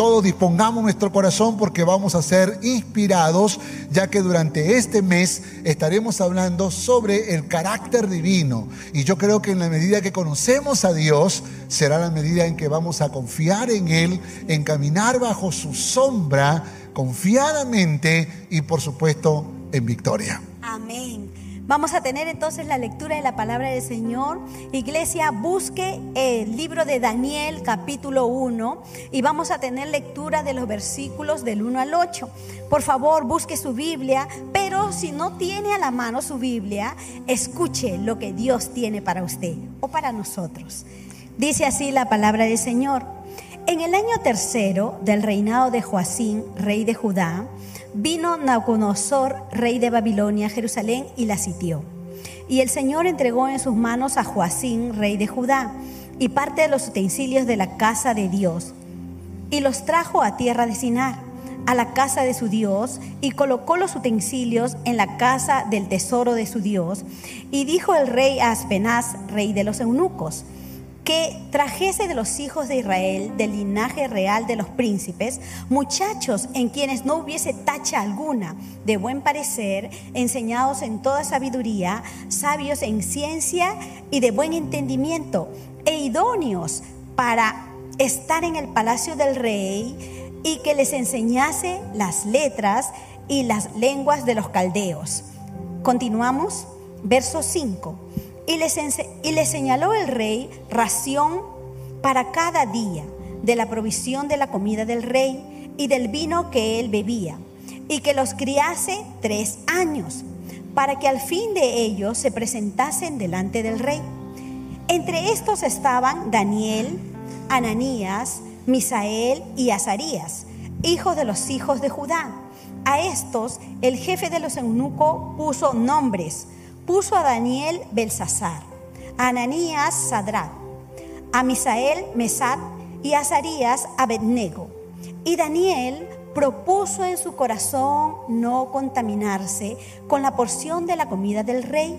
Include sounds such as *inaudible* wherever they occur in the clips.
todos dispongamos nuestro corazón porque vamos a ser inspirados, ya que durante este mes estaremos hablando sobre el carácter divino. Y yo creo que en la medida que conocemos a Dios, será la medida en que vamos a confiar en Él, en caminar bajo su sombra confiadamente y por supuesto en victoria. Amén. Vamos a tener entonces la lectura de la palabra del Señor. Iglesia, busque el libro de Daniel capítulo 1 y vamos a tener lectura de los versículos del 1 al 8. Por favor, busque su Biblia, pero si no tiene a la mano su Biblia, escuche lo que Dios tiene para usted o para nosotros. Dice así la palabra del Señor. En el año tercero del reinado de Joacín, rey de Judá, vino Nabucodonosor, rey de Babilonia, a Jerusalén y la sitió. Y el Señor entregó en sus manos a Joacín, rey de Judá, y parte de los utensilios de la casa de Dios, y los trajo a tierra de Sinar, a la casa de su Dios, y colocó los utensilios en la casa del tesoro de su Dios. Y dijo el rey a Aspenaz, rey de los eunucos, que trajese de los hijos de Israel, del linaje real de los príncipes, muchachos en quienes no hubiese tacha alguna, de buen parecer, enseñados en toda sabiduría, sabios en ciencia y de buen entendimiento, e idóneos para estar en el palacio del rey y que les enseñase las letras y las lenguas de los caldeos. Continuamos, verso 5 y le, señaló el rey ración para cada día de la provisión de la comida del rey y del vino que él bebía, y que los criase tres años, para que al fin de ellos se presentasen delante del rey. Entre estos estaban Daniel, Ananías, Misael y Azarías, hijos de los hijos de Judá. A estos el jefe de los eunucos puso nombres, puso a Daniel Belsasar, a Ananías Sadrat, a Misael Mesad y a Azarías Abednego. Y Daniel propuso en su corazón no contaminarse con la porción de la comida del rey,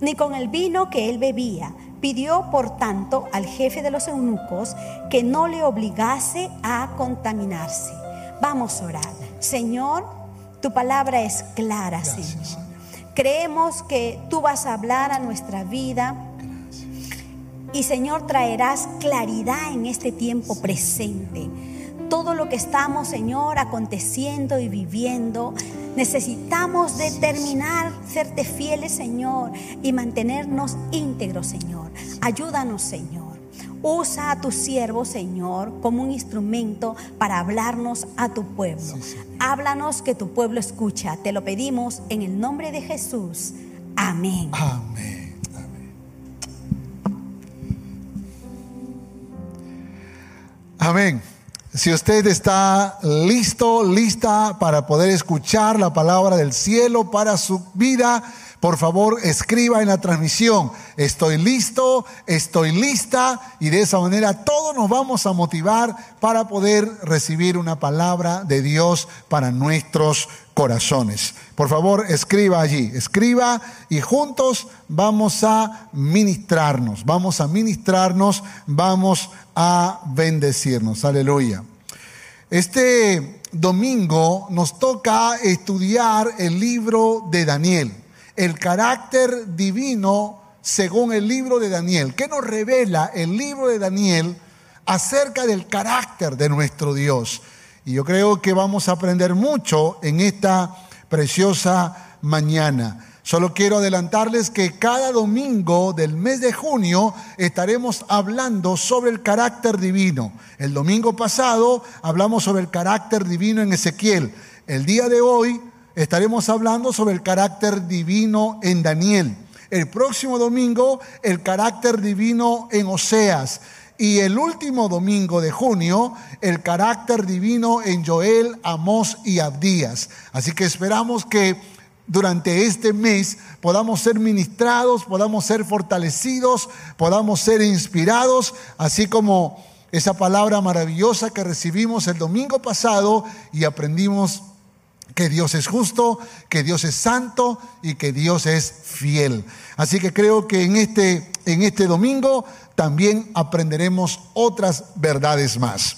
ni con el vino que él bebía. Pidió, por tanto, al jefe de los eunucos que no le obligase a contaminarse. Vamos a orar. Señor, tu palabra es clara, Señor. Creemos que tú vas a hablar a nuestra vida. Y Señor, traerás claridad en este tiempo presente. Todo lo que estamos, Señor, aconteciendo y viviendo, necesitamos determinar serte fieles, Señor, y mantenernos íntegros, Señor. Ayúdanos, Señor. Usa a tu siervo, Señor, como un instrumento para hablarnos a tu pueblo. Háblanos que tu pueblo escucha. Te lo pedimos en el nombre de Jesús. Amén. Amén. Amén. Si usted está listo, lista para poder escuchar la palabra del cielo para su vida, por favor, escriba en la transmisión, estoy listo, estoy lista, y de esa manera todos nos vamos a motivar para poder recibir una palabra de Dios para nuestros corazones. Por favor, escriba allí, escriba y juntos vamos a ministrarnos, vamos a ministrarnos, vamos a bendecirnos. Aleluya. Este domingo nos toca estudiar el libro de Daniel el carácter divino según el libro de Daniel. ¿Qué nos revela el libro de Daniel acerca del carácter de nuestro Dios? Y yo creo que vamos a aprender mucho en esta preciosa mañana. Solo quiero adelantarles que cada domingo del mes de junio estaremos hablando sobre el carácter divino. El domingo pasado hablamos sobre el carácter divino en Ezequiel. El día de hoy estaremos hablando sobre el carácter divino en Daniel. El próximo domingo, el carácter divino en Oseas. Y el último domingo de junio, el carácter divino en Joel, Amós y Abdías. Así que esperamos que durante este mes podamos ser ministrados, podamos ser fortalecidos, podamos ser inspirados, así como esa palabra maravillosa que recibimos el domingo pasado y aprendimos que Dios es justo, que Dios es santo y que Dios es fiel. Así que creo que en este, en este domingo también aprenderemos otras verdades más.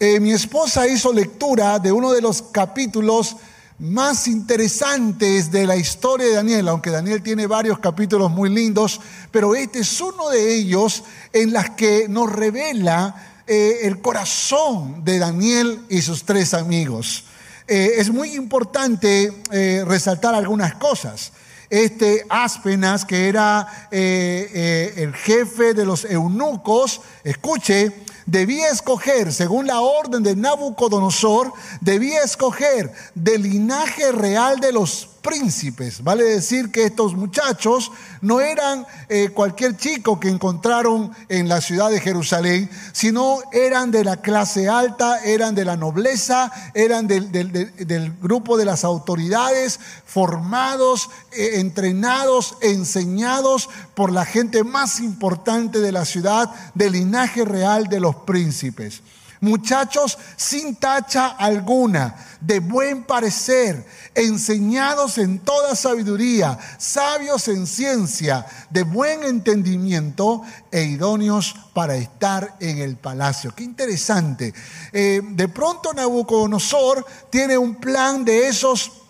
Eh, mi esposa hizo lectura de uno de los capítulos más interesantes de la historia de Daniel, aunque Daniel tiene varios capítulos muy lindos, pero este es uno de ellos en las que nos revela eh, el corazón de Daniel y sus tres amigos. Eh, es muy importante eh, resaltar algunas cosas. Este Aspenas, que era el jefe de los eunucos, escuche, debía escoger, según la orden de Nabucodonosor, debía escoger del linaje real de los príncipes. Vale decir que estos muchachos no eran eh, cualquier chico que encontraron en la ciudad de Jerusalén, sino eran de la clase alta, eran de la nobleza, eran del, grupo de las autoridades, formados, eh, entrenados, enseñados por la gente más importante de la ciudad, del linaje real de los príncipes. Muchachos sin tacha alguna, de buen parecer, enseñados en toda sabiduría, sabios en ciencia, de buen entendimiento e idóneos para estar en el palacio. Qué interesante. Eh, de pronto Nabucodonosor tiene un plan de esos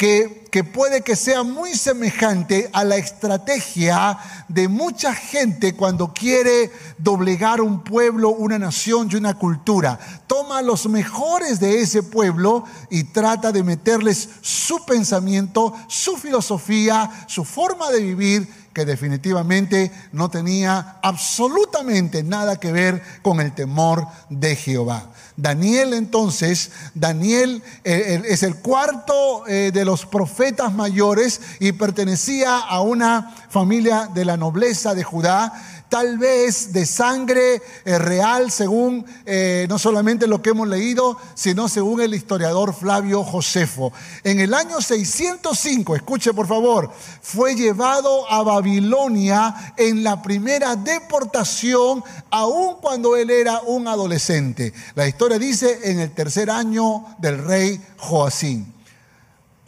que, puede que sea muy semejante a la estrategia de mucha gente cuando quiere doblegar un pueblo, una nación y una cultura. Toma los mejores de ese pueblo y trata de meterles su pensamiento, su filosofía, su forma de vivir que definitivamente no tenía absolutamente nada que ver con el temor de Jehová. Daniel entonces, Daniel eh, es el cuarto eh, de los profetas mayores y pertenecía a una familia de la nobleza de Judá tal vez de sangre eh, real según eh, no solamente lo que hemos leído, sino según el historiador Flavio Josefo. En el año 605, escuche por favor, fue llevado a Babilonia en la primera deportación, aun cuando él era un adolescente. La historia dice en el tercer año del rey Joacín.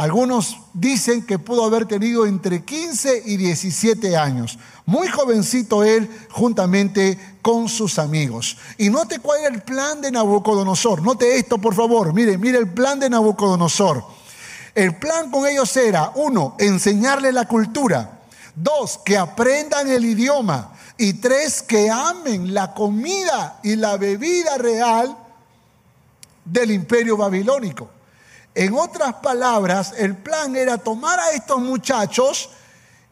Algunos dicen que pudo haber tenido entre 15 y 17 años. Muy jovencito él juntamente con sus amigos. Y note cuál era el plan de Nabucodonosor. Note esto, por favor. Mire, mire el plan de Nabucodonosor. El plan con ellos era, uno, enseñarle la cultura. Dos, que aprendan el idioma. Y tres, que amen la comida y la bebida real del imperio babilónico. En otras palabras, el plan era tomar a estos muchachos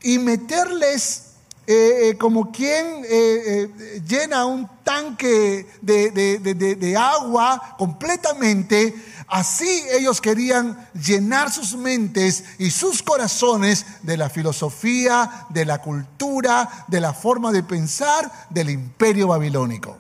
y meterles eh, eh, como quien eh, llena un tanque de, agua completamente. Así ellos querían llenar sus mentes y sus corazones de la filosofía, de la cultura, de la forma de pensar del imperio babilónico.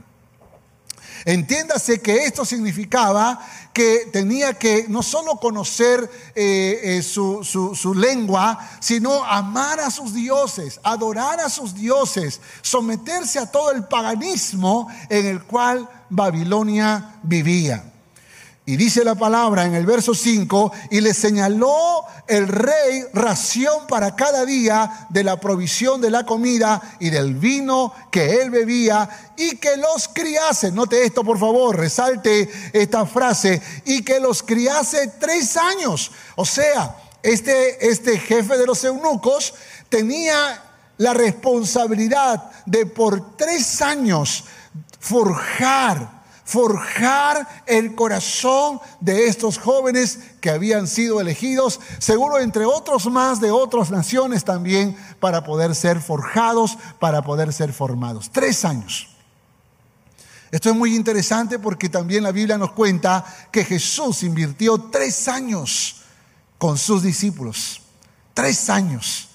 Entiéndase que esto significaba que tenía que no solo conocer eh, eh, su, su lengua, sino amar a sus dioses, adorar a sus dioses, someterse a todo el paganismo en el cual Babilonia vivía. Y dice la palabra en el verso 5, y le señaló el rey ración para cada día de la provisión de la comida y del vino que él bebía y que los criase. Note esto por favor, resalte esta frase, y que los criase tres años. O sea, este, este jefe de los eunucos tenía la responsabilidad de por tres años forjar forjar el corazón de estos jóvenes que habían sido elegidos, seguro entre otros más de otras naciones también, para poder ser forjados, para poder ser formados. Tres años. Esto es muy interesante porque también la Biblia nos cuenta que Jesús invirtió tres años con sus discípulos. Tres años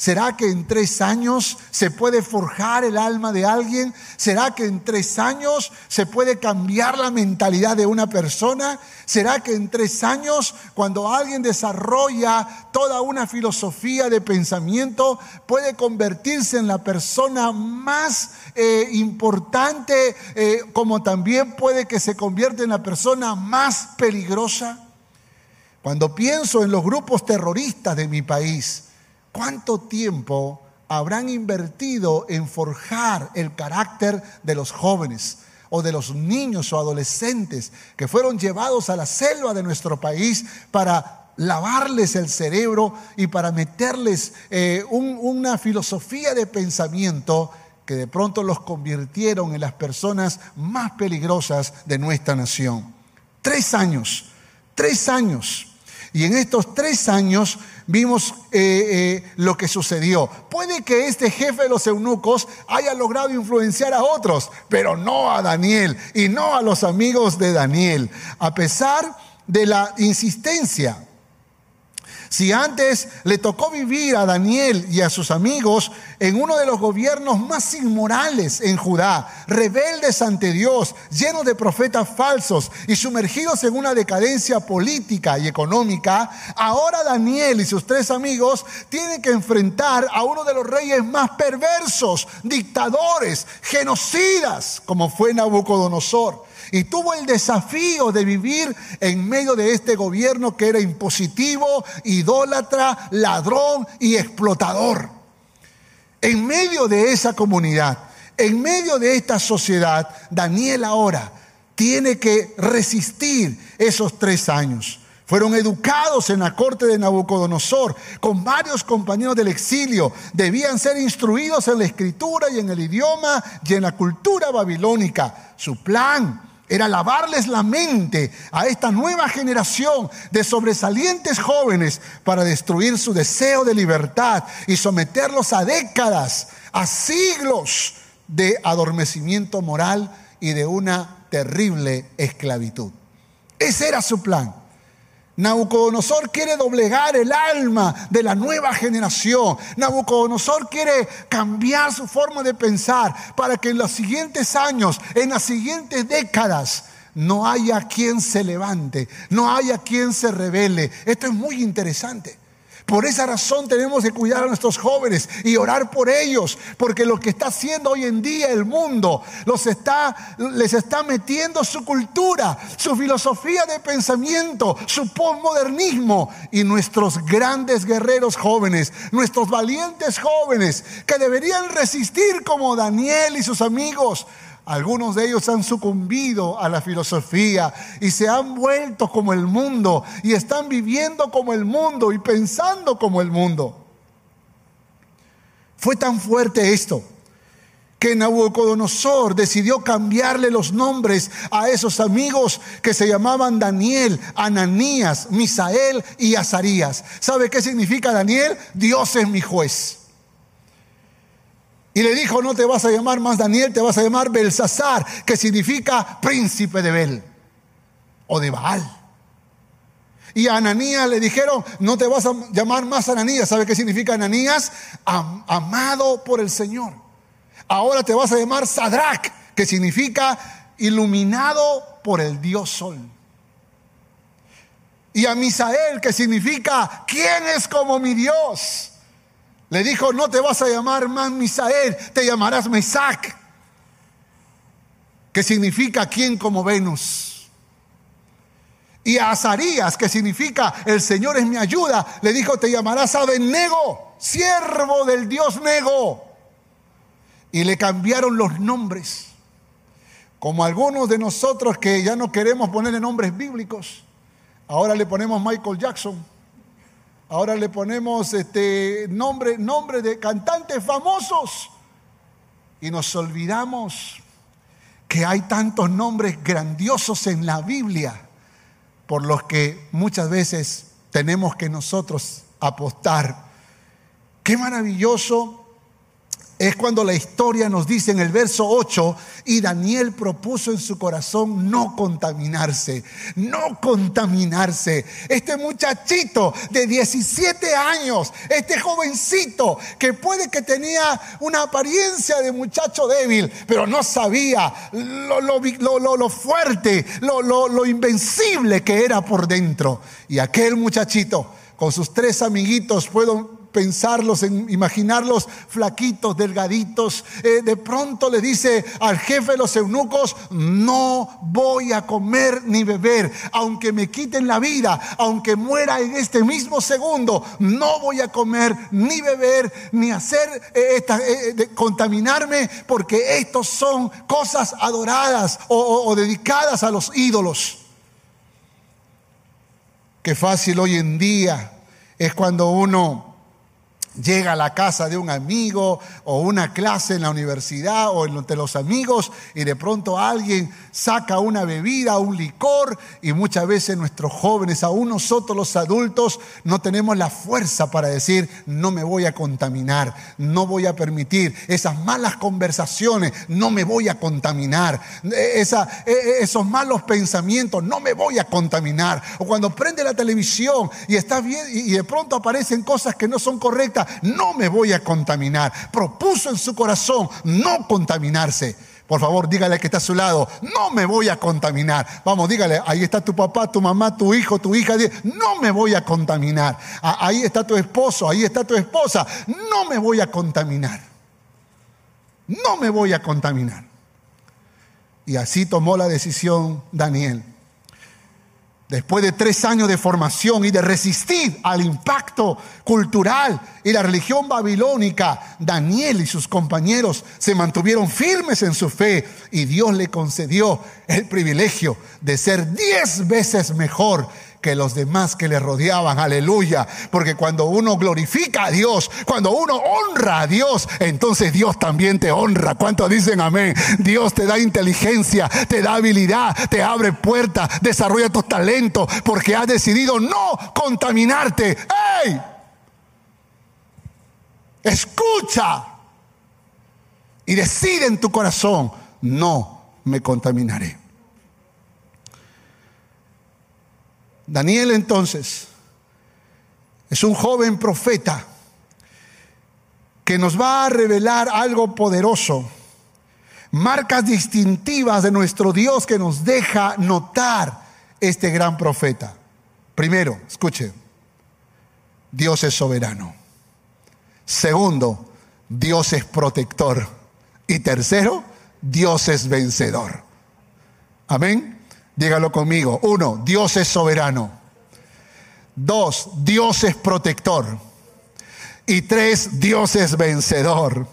¿Será que en tres años se puede forjar el alma de alguien? ¿Será que en tres años se puede cambiar la mentalidad de una persona? ¿Será que en tres años, cuando alguien desarrolla toda una filosofía de pensamiento, puede convertirse en la persona más eh, importante, eh, como también puede que se convierta en la persona más peligrosa? Cuando pienso en los grupos terroristas de mi país, ¿Cuánto tiempo habrán invertido en forjar el carácter de los jóvenes o de los niños o adolescentes que fueron llevados a la selva de nuestro país para lavarles el cerebro y para meterles eh, una filosofía de pensamiento que de pronto los convirtieron en las personas más peligrosas de nuestra nación. Tres años, tres años. Y en estos tres años vimos eh, eh, lo que sucedió. Puede que este jefe de los eunucos haya logrado influenciar a otros, pero no a Daniel y no a los amigos de Daniel, a pesar de la insistencia si antes le tocó vivir a Daniel y a sus amigos en uno de los gobiernos más inmorales en Judá, rebeldes ante Dios, llenos de profetas falsos y sumergidos en una decadencia política y económica, ahora Daniel y sus tres amigos tienen que enfrentar a uno de los reyes más perversos, dictadores, genocidas, como fue Nabucodonosor y tuvo el desafío de vivir en medio de este gobierno que era impositivo, idólatra, ladrón y explotador. En medio de esa comunidad, en medio de esta sociedad, Daniel ahora tiene que resistir esos tres años. Fueron educados en la corte de Nabucodonosor con varios compañeros del exilio. Debían ser instruidos en la escritura y en el idioma y en la cultura babilónica. Su plan era lavarles la mente a esta nueva generación de sobresalientes jóvenes para destruir su deseo de libertad y someterlos a décadas, a siglos de adormecimiento moral y de una terrible esclavitud. Ese era su plan. Nabucodonosor quiere doblegar el alma de la nueva generación. Nabucodonosor quiere cambiar su forma de pensar para que en los siguientes años, en las siguientes décadas, no haya quien se levante, no haya quien se revele. Esto es muy interesante. Por esa razón tenemos que cuidar a nuestros jóvenes y orar por ellos, porque lo que está haciendo hoy en día el mundo los está, les está metiendo su cultura, su filosofía de pensamiento, su postmodernismo y nuestros grandes guerreros jóvenes, nuestros valientes jóvenes que deberían resistir como Daniel y sus amigos algunos de ellos han sucumbido a la filosofía y se han vuelto como el mundo y están viviendo como el mundo y pensando como el mundo. Fue tan fuerte esto que Nabucodonosor decidió cambiarle los nombres a esos amigos que se llamaban Daniel, Ananías, Misael y Azarías. ¿Sabe qué significa Daniel? Dios es mi juez. Y le dijo, no te vas a llamar más Daniel, te vas a llamar Belsasar, que significa príncipe de Bel o de Baal. Y a Ananías le dijeron, no te vas a llamar más Ananías. ¿Sabe qué significa Ananías? amado por el Señor. Ahora te vas a llamar Sadrach, que significa iluminado por el Dios Sol. Y a Misael, que significa, ¿quién es como mi Dios? Le dijo, no te vas a llamar más Misael, te llamarás Mesac, que significa quien como Venus. Y a Azarías, que significa el Señor es mi ayuda, le dijo, te llamarás Abednego, siervo del Dios Nego. Y le cambiaron los nombres. Como algunos de nosotros que ya no queremos ponerle nombres bíblicos, ahora le ponemos Michael Jackson. Ahora le ponemos este nombre, nombre de cantantes famosos y nos olvidamos que hay tantos nombres grandiosos en la Biblia por los que muchas veces tenemos que nosotros apostar. Qué maravilloso es cuando la historia nos dice en el verso 8, y Daniel propuso en su corazón no contaminarse, no contaminarse. Este muchachito de 17 años, este jovencito que puede que tenía una apariencia de muchacho débil, pero no sabía lo, lo, fuerte, lo invencible que era por dentro. Y aquel muchachito con sus tres amiguitos puedo pensarlos, en imaginarlos flaquitos, delgaditos. Eh, de pronto le dice al jefe de los eunucos, no voy a comer ni beber, aunque me quiten la vida, aunque muera en este mismo segundo, no voy a comer ni beber ni hacer eh, eh, contaminarme, porque estos son cosas adoradas o dedicadas a los ídolos. Qué fácil hoy en día es cuando uno llega a la casa de un amigo o una clase en la universidad o entre los amigos y de pronto alguien saca una bebida, un licor y muchas veces nuestros jóvenes, aún nosotros los adultos, no tenemos la fuerza para decir no me voy a contaminar, no voy a permitir esas malas conversaciones, no me voy a contaminar, e, e, e, esos malos pensamientos, no me voy a contaminar. O cuando prende la televisión y está bien y de pronto aparecen cosas que no son correctas, no me voy a contaminar. Propuso en su corazón no contaminarse. Por favor, dígale que está a su lado, no me voy a contaminar. Vamos, dígale, ahí está tu papá, tu mamá, tu hijo, tu hija, no me voy a contaminar. Ahí está tu esposo, ahí está tu esposa, no me voy a contaminar. No me voy a contaminar. Y así tomó la decisión Daniel. Después de tres años de formación y de resistir al impacto cultural y la religión babilónica, Daniel y sus compañeros se mantuvieron firmes en su fe y Dios le concedió el privilegio de ser diez veces mejor que los demás que le rodeaban. Aleluya. Porque cuando uno glorifica a Dios, cuando uno honra a Dios, entonces Dios también te honra. ¿Cuántos dicen amén? Dios te da inteligencia, te da habilidad, te abre puertas, desarrolla tus talentos, porque has decidido no contaminarte. ¡Ey! Escucha y decide en tu corazón, no me contaminaré. Daniel entonces es un joven profeta que nos va a revelar algo poderoso, marcas distintivas de nuestro Dios que nos deja notar este gran profeta. Primero, escuche, Dios es soberano. Segundo, Dios es protector. Y tercero, Dios es vencedor. Amén. Dígalo conmigo. Uno, Dios es soberano. Dos, Dios es protector. Y tres, Dios es vencedor.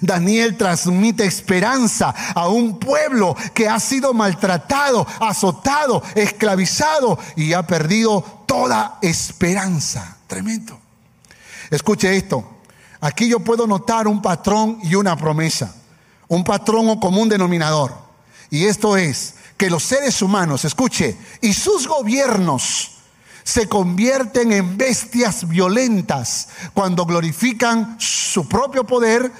Daniel transmite esperanza a un pueblo que ha sido maltratado, azotado, esclavizado y ha perdido toda esperanza. Tremendo. Escuche esto. Aquí yo puedo notar un patrón y una promesa. Un patrón o común denominador. Y esto es que los seres humanos, escuche, y sus gobiernos se convierten en bestias violentas cuando glorifican su propio poder,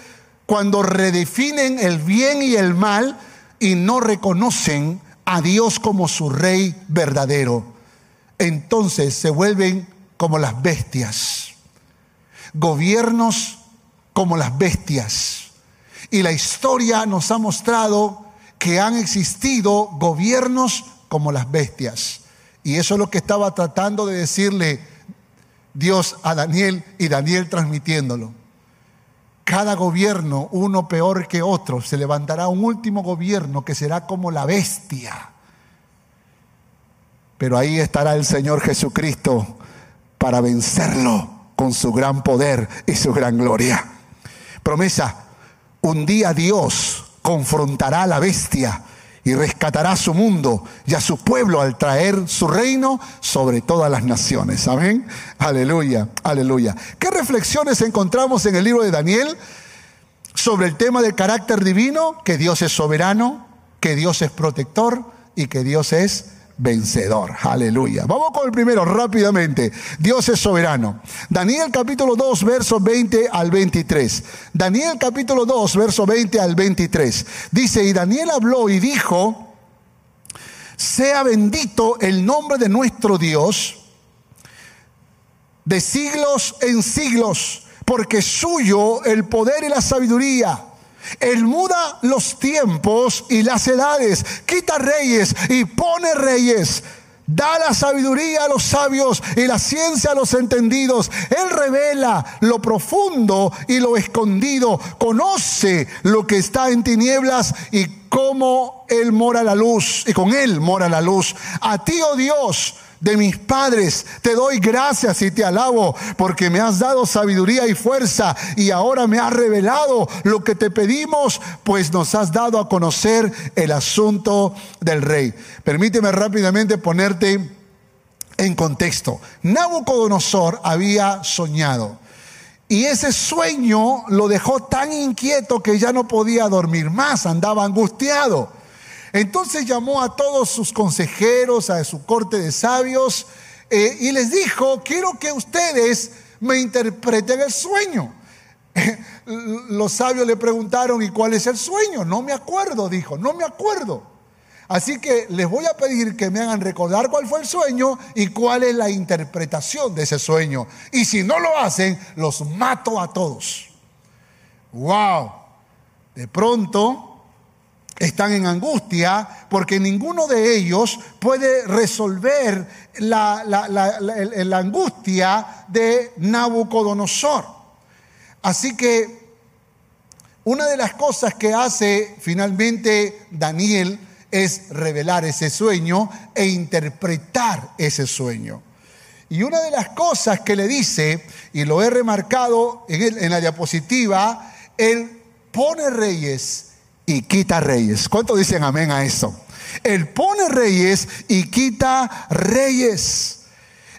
cuando redefinen el bien y el mal y no reconocen a Dios como su rey verdadero. Entonces se vuelven como las bestias, gobiernos como las bestias. Y la historia nos ha mostrado que han existido gobiernos como las bestias. Y eso es lo que estaba tratando de decirle Dios a Daniel y Daniel transmitiéndolo. Cada gobierno, uno peor que otro, se levantará un último gobierno que será como la bestia. Pero ahí estará el Señor Jesucristo para vencerlo con su gran poder y su gran gloria. Promesa, un día Dios confrontará a la bestia y rescatará a su mundo y a su pueblo al traer su reino sobre todas las naciones. Amén. Aleluya, aleluya. ¿Qué reflexiones encontramos en el libro de Daniel sobre el tema del carácter divino? Que Dios es soberano, que Dios es protector y que Dios es vencedor. Aleluya. Vamos con el primero rápidamente. Dios es soberano. Daniel capítulo 2, verso 20 al 23. Daniel capítulo 2, verso 20 al 23. Dice, y Daniel habló y dijo, sea bendito el nombre de nuestro Dios de siglos en siglos, porque suyo el poder y la sabiduría él muda los tiempos y las edades, quita reyes y pone reyes. Da la sabiduría a los sabios y la ciencia a los entendidos. Él revela lo profundo y lo escondido. Conoce lo que está en tinieblas y cómo Él mora la luz. Y con Él mora la luz. A ti, oh Dios, de mis padres. Te doy gracias y te alabo porque me has dado sabiduría y fuerza y ahora me has revelado lo que te pedimos, pues nos has dado a conocer el asunto del rey. Permíteme rápidamente ponerte en contexto. Nabucodonosor había soñado. Y ese sueño lo dejó tan inquieto que ya no podía dormir más, andaba angustiado. Entonces llamó a todos sus consejeros, a su corte de sabios, eh, y les dijo, quiero que ustedes me interpreten el sueño. *laughs* Los sabios le preguntaron, ¿y cuál es el sueño? No me acuerdo, dijo, no me acuerdo. Así que les voy a pedir que me hagan recordar cuál fue el sueño y cuál es la interpretación de ese sueño. Y si no lo hacen, los mato a todos. ¡Wow! De pronto están en angustia porque ninguno de ellos puede resolver la, angustia de Nabucodonosor. Así que una de las cosas que hace finalmente Daniel es revelar ese sueño e interpretar ese sueño. Y una de las cosas que le dice, y lo he remarcado en, en la diapositiva, él pone reyes y quita reyes. ¿Cuántos dicen amén a eso? Él pone reyes y quita reyes.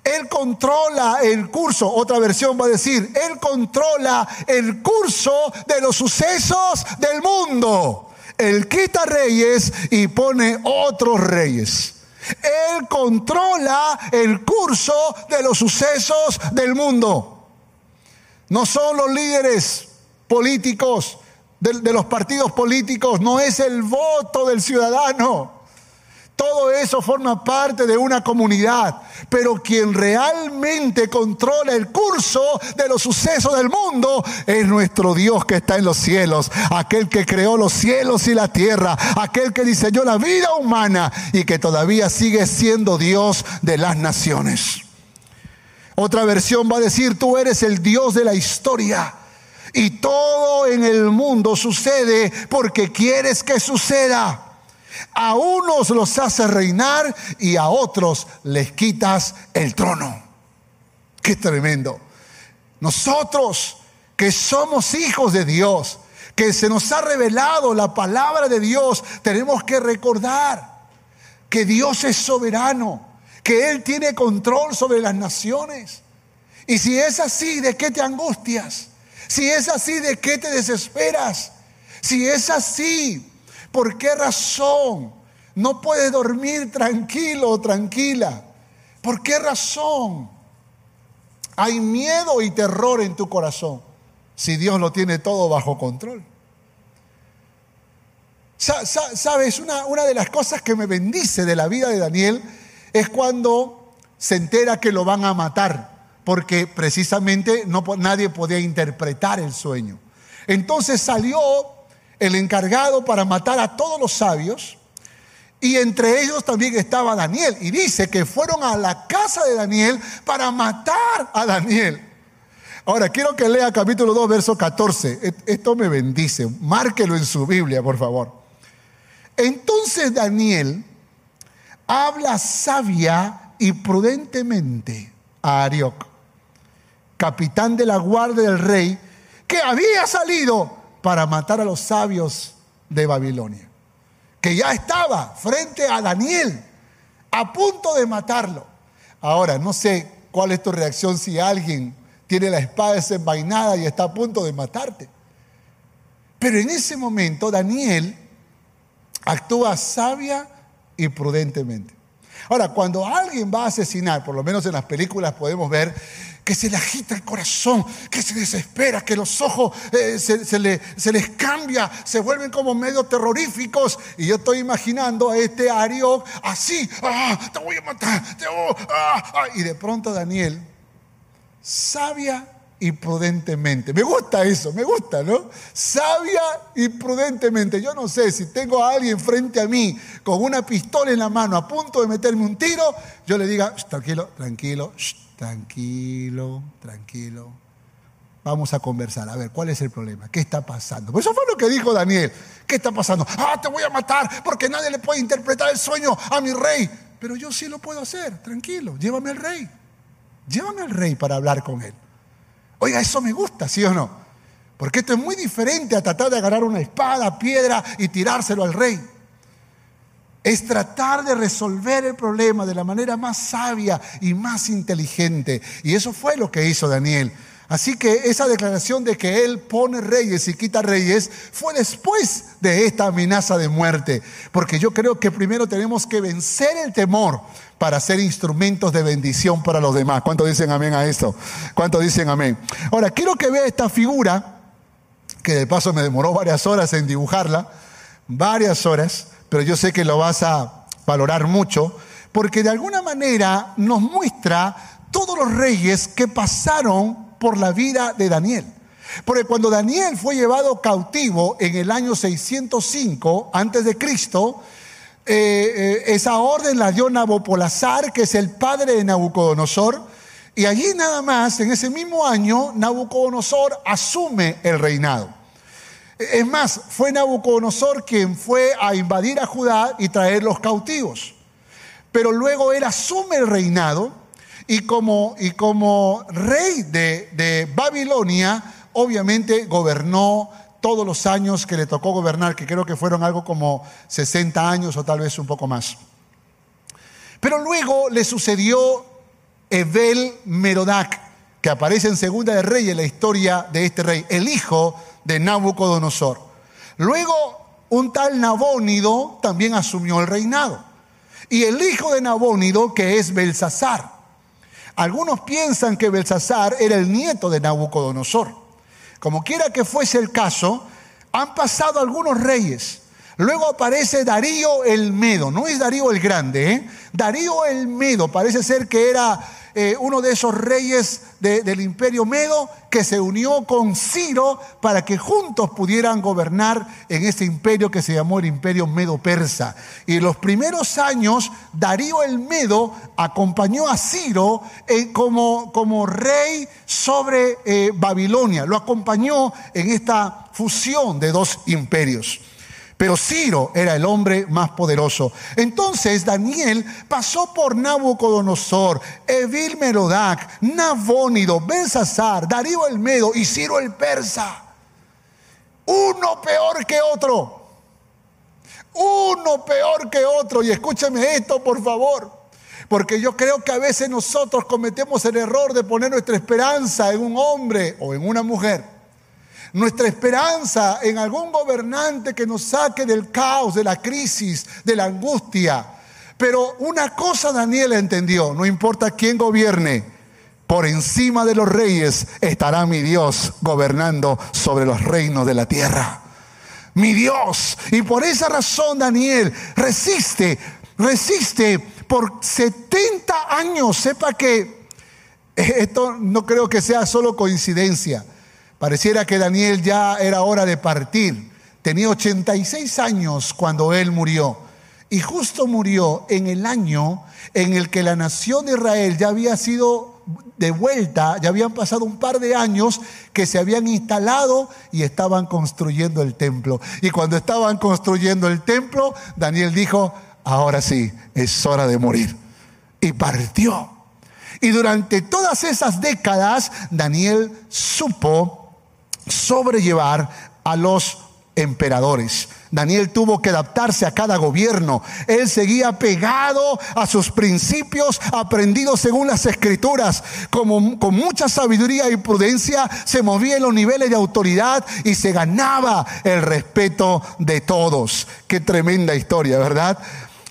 Él controla el curso, otra versión va a decir, Él controla el curso de los sucesos del mundo. Él quita reyes y pone otros reyes. Él controla el curso de los sucesos del mundo. No son los líderes políticos, de, los partidos políticos, no es el voto del ciudadano. Todo eso forma parte de una comunidad, pero quien realmente controla el curso de los sucesos del mundo es nuestro Dios que está en los cielos, aquel que creó los cielos y la tierra, aquel que diseñó la vida humana y que todavía sigue siendo Dios de las naciones. Otra versión va a decir, tú eres el Dios de la historia. Y todo en el mundo sucede porque quieres que suceda. A unos los haces reinar y a otros les quitas el trono. Qué tremendo. Nosotros que somos hijos de Dios, que se nos ha revelado la palabra de Dios, tenemos que recordar que Dios es soberano, que Él tiene control sobre las naciones. Y si es así, ¿de qué te angustias? Si es así, ¿de qué te desesperas? Si es así, ¿por qué razón no puedes dormir tranquilo o tranquila? ¿Por qué razón hay miedo y terror en tu corazón si Dios lo tiene todo bajo control? Sabes, una, una de las cosas que me bendice de la vida de Daniel es cuando se entera que lo van a matar porque precisamente no, nadie podía interpretar el sueño. Entonces salió el encargado para matar a todos los sabios y entre ellos también estaba Daniel. Y dice que fueron a la casa de Daniel para matar a Daniel. Ahora, quiero que lea capítulo 2, verso 14. Esto me bendice. Márquelo en su Biblia, por favor. Entonces Daniel habla sabia y prudentemente a Arioc capitán de la guardia del rey, que había salido para matar a los sabios de Babilonia, que ya estaba frente a Daniel, a punto de matarlo. Ahora, no sé cuál es tu reacción si alguien tiene la espada desenvainada y está a punto de matarte. Pero en ese momento Daniel actúa sabia y prudentemente. Ahora, cuando alguien va a asesinar, por lo menos en las películas podemos ver que se le agita el corazón, que se desespera, que los ojos eh, se, le, se, les cambia, se vuelven como medio terroríficos. Y yo estoy imaginando a este Ariok así, ah, te voy a matar, ah, ah". y de pronto Daniel, sabia y prudentemente. Me gusta eso, me gusta, ¿no? Sabia y prudentemente. Yo no sé si tengo a alguien frente a mí con una pistola en la mano a punto de meterme un tiro, yo le diga, tranquilo, tranquilo, tranquilo, tranquilo. Vamos a conversar. A ver, ¿cuál es el problema? ¿Qué está pasando? Pues eso fue lo que dijo Daniel. ¿Qué está pasando? Ah, te voy a matar porque nadie le puede interpretar el sueño a mi rey. Pero yo sí lo puedo hacer, tranquilo. Llévame al rey. Llévame al rey para hablar con él. Oiga, eso me gusta, ¿sí o no? Porque esto es muy diferente a tratar de agarrar una espada, piedra y tirárselo al rey. Es tratar de resolver el problema de la manera más sabia y más inteligente. Y eso fue lo que hizo Daniel. Así que esa declaración de que él pone reyes y quita reyes fue después de esta amenaza de muerte. Porque yo creo que primero tenemos que vencer el temor para ser instrumentos de bendición para los demás. ¿Cuántos dicen amén a esto? ¿Cuántos dicen amén? Ahora, quiero que vea esta figura, que de paso me demoró varias horas en dibujarla, varias horas, pero yo sé que lo vas a valorar mucho, porque de alguna manera nos muestra todos los reyes que pasaron por la vida de Daniel. Porque cuando Daniel fue llevado cautivo en el año 605 antes de Cristo, eh, eh, esa orden la dio Nabopolazar, que es el padre de Nabucodonosor, y allí nada más, en ese mismo año, Nabucodonosor asume el reinado. Es más, fue Nabucodonosor quien fue a invadir a Judá y traer los cautivos. Pero luego él asume el reinado y como, rey de, de Babilonia, obviamente gobernó todos los años que le tocó gobernar, que creo que fueron algo como 60 años o tal vez un poco más. Pero luego le sucedió Ebel Merodac, que aparece en Segunda de Reyes la historia de este rey, el hijo de Nabucodonosor. Luego un tal Nabónido también asumió el reinado. Y el hijo de Nabónido, que es Belsasar. Algunos piensan que Belsasar era el nieto de Nabucodonosor. Como quiera que fuese el caso, han pasado algunos reyes. Luego aparece Darío el Medo, no es Darío el Grande, ¿eh? Darío el Medo parece ser que era eh, uno de esos reyes del imperio Medo que se unió con Ciro para que juntos pudieran gobernar en ese imperio que se llamó el imperio Medo-Persa. Y en los primeros años, Darío el Medo acompañó a Ciro eh, como, como, rey sobre eh, Babilonia, lo acompañó en esta fusión de dos imperios. Pero Ciro era el hombre más poderoso. Entonces Daniel pasó por Nabucodonosor, Evil Merodac, Nabónido, Belsasar, Darío el Medo y Ciro el Persa. Uno peor que otro. Uno peor que otro. Y escúcheme esto, por favor. Porque yo creo que a veces nosotros cometemos el error de poner nuestra esperanza en un hombre o en una mujer nuestra esperanza en algún gobernante que nos saque del caos, de la crisis, de la angustia. Pero una cosa Daniel entendió, no importa quién gobierne, por encima de los reyes estará mi Dios gobernando sobre los reinos de la tierra. Mi Dios. Y por esa razón Daniel resiste, resiste por 70 años. Sepa que esto no creo que sea solo coincidencia. Pareciera que Daniel ya era hora de partir. Tenía 86 años cuando él murió. Y justo murió en el año en el que la nación de Israel ya había sido de vuelta, ya habían pasado un par de años que se habían instalado y estaban construyendo el templo. Y cuando estaban construyendo el templo, Daniel dijo, ahora sí, es hora de morir. Y partió. Y durante todas esas décadas, Daniel supo sobrellevar a los emperadores. Daniel tuvo que adaptarse a cada gobierno. Él seguía pegado a sus principios aprendidos según las escrituras. Como, con mucha sabiduría y prudencia se movía en los niveles de autoridad y se ganaba el respeto de todos. Qué tremenda historia, ¿verdad?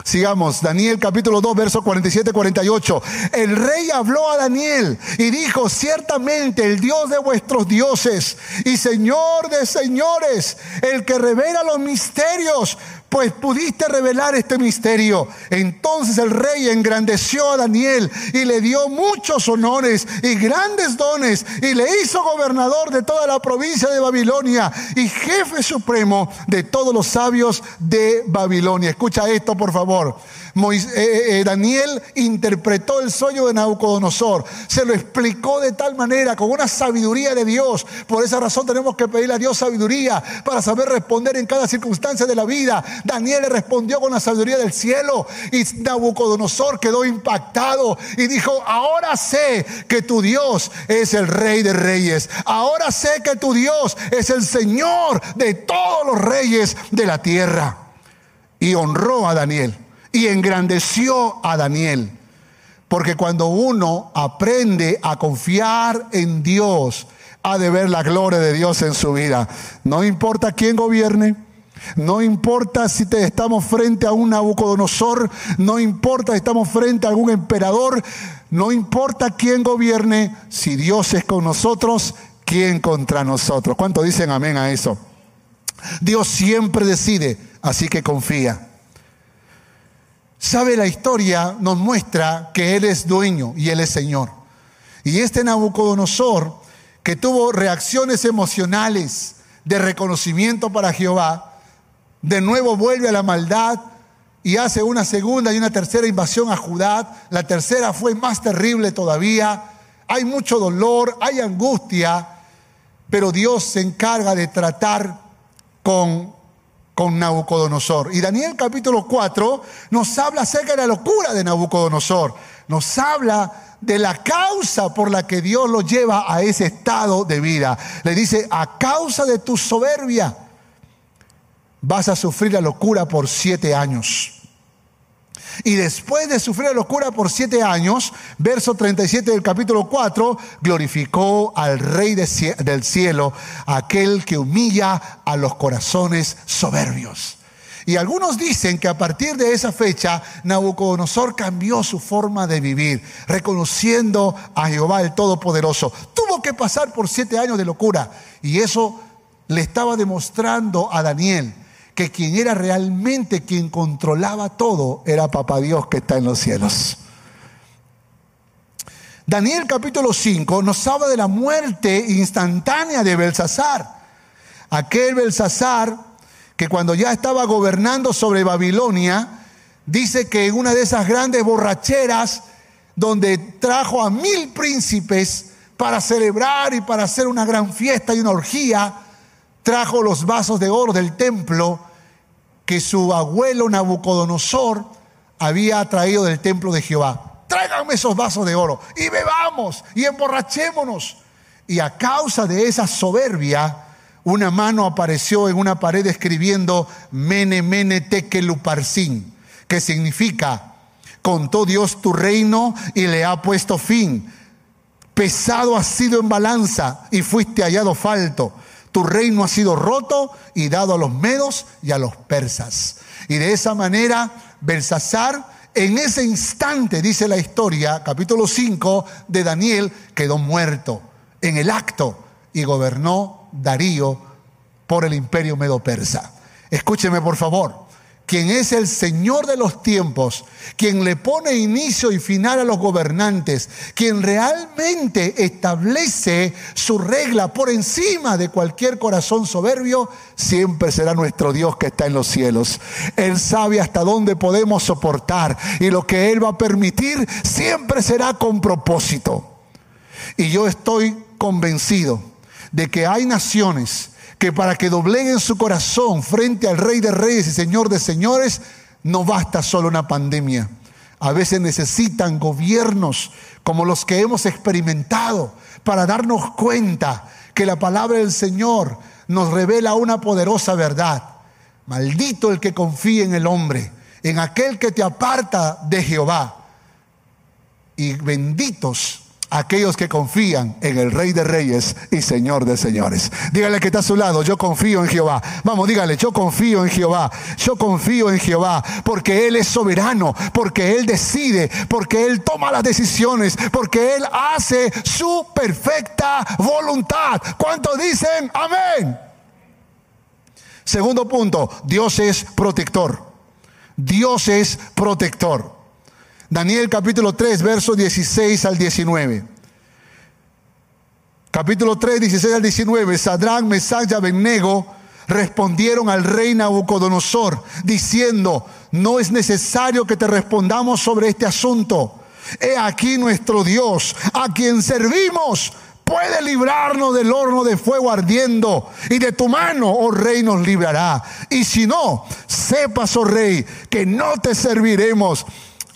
Sigamos, Daniel capítulo 2, verso 47-48. El rey habló a Daniel y dijo, ciertamente el Dios de vuestros dioses y Señor de señores, el que revela los misterios, pues pudiste revelar este misterio. Entonces el rey engrandeció a Daniel y le dio muchos honores y grandes dones y le hizo gobernador de toda la provincia de Babilonia y jefe supremo de todos los sabios de Babilonia. Escucha esto, por favor. Eh, eh, eh, Daniel interpretó el sueño de Nabucodonosor, se lo explicó de tal manera, con una sabiduría de Dios. Por esa razón tenemos que pedirle a Dios sabiduría para saber responder en cada circunstancia de la vida. Daniel le respondió con la sabiduría del cielo y Nabucodonosor quedó impactado y dijo, ahora sé que tu Dios es el rey de reyes, ahora sé que tu Dios es el Señor de todos los reyes de la tierra. Y honró a Daniel y engrandeció a Daniel. Porque cuando uno aprende a confiar en Dios, ha de ver la gloria de Dios en su vida. No importa quién gobierne, no importa si te estamos frente a un Nabucodonosor, no importa si estamos frente a algún emperador, no importa quién gobierne, si Dios es con nosotros, ¿quién contra nosotros? ¿Cuánto dicen amén a eso? Dios siempre decide, así que confía. Sabe la historia, nos muestra que Él es dueño y Él es Señor. Y este Nabucodonosor, que tuvo reacciones emocionales de reconocimiento para Jehová, de nuevo vuelve a la maldad y hace una segunda y una tercera invasión a Judá. La tercera fue más terrible todavía. Hay mucho dolor, hay angustia, pero Dios se encarga de tratar con con Nabucodonosor. Y Daniel capítulo 4 nos habla acerca de la locura de Nabucodonosor. Nos habla de la causa por la que Dios lo lleva a ese estado de vida. Le dice, a causa de tu soberbia vas a sufrir la locura por siete años. Y después de sufrir locura por siete años, verso 37 del capítulo 4, glorificó al Rey del cielo, aquel que humilla a los corazones soberbios. Y algunos dicen que a partir de esa fecha Nabucodonosor cambió su forma de vivir, reconociendo a Jehová el Todopoderoso. Tuvo que pasar por siete años de locura y eso le estaba demostrando a Daniel que quien era realmente quien controlaba todo era Papá Dios que está en los cielos. Daniel capítulo 5 nos habla de la muerte instantánea de Belsasar. Aquel Belsasar que cuando ya estaba gobernando sobre Babilonia, dice que en una de esas grandes borracheras donde trajo a mil príncipes para celebrar y para hacer una gran fiesta y una orgía, trajo los vasos de oro del templo que su abuelo Nabucodonosor había traído del templo de Jehová. Tráiganme esos vasos de oro y bebamos y emborrachémonos. Y a causa de esa soberbia, una mano apareció en una pared escribiendo Mene Mene Tekeluparsin, que significa contó Dios tu reino y le ha puesto fin. Pesado has sido en balanza y fuiste hallado falto tu reino ha sido roto y dado a los medos y a los persas. Y de esa manera, Belsasar, en ese instante, dice la historia, capítulo 5 de Daniel, quedó muerto en el acto y gobernó Darío por el imperio medo-persa. Escúcheme por favor quien es el Señor de los tiempos, quien le pone inicio y final a los gobernantes, quien realmente establece su regla por encima de cualquier corazón soberbio, siempre será nuestro Dios que está en los cielos. Él sabe hasta dónde podemos soportar y lo que Él va a permitir siempre será con propósito. Y yo estoy convencido de que hay naciones, que para que dobleguen su corazón frente al Rey de Reyes y Señor de Señores, no basta solo una pandemia. A veces necesitan gobiernos como los que hemos experimentado para darnos cuenta que la palabra del Señor nos revela una poderosa verdad. Maldito el que confíe en el hombre, en aquel que te aparta de Jehová. Y benditos aquellos que confían en el Rey de Reyes y Señor de Señores. Dígale que está a su lado, yo confío en Jehová. Vamos, dígale, yo confío en Jehová. Yo confío en Jehová porque Él es soberano, porque Él decide, porque Él toma las decisiones, porque Él hace su perfecta voluntad. ¿Cuántos dicen amén? Segundo punto, Dios es protector. Dios es protector. Daniel capítulo 3, versos 16 al 19. Capítulo 3, 16 al 19. Sadrán, Mesach y Abednego respondieron al rey Nabucodonosor diciendo, no es necesario que te respondamos sobre este asunto. He aquí nuestro Dios, a quien servimos, puede librarnos del horno de fuego ardiendo y de tu mano, oh rey, nos librará. Y si no, sepas, oh rey, que no te serviremos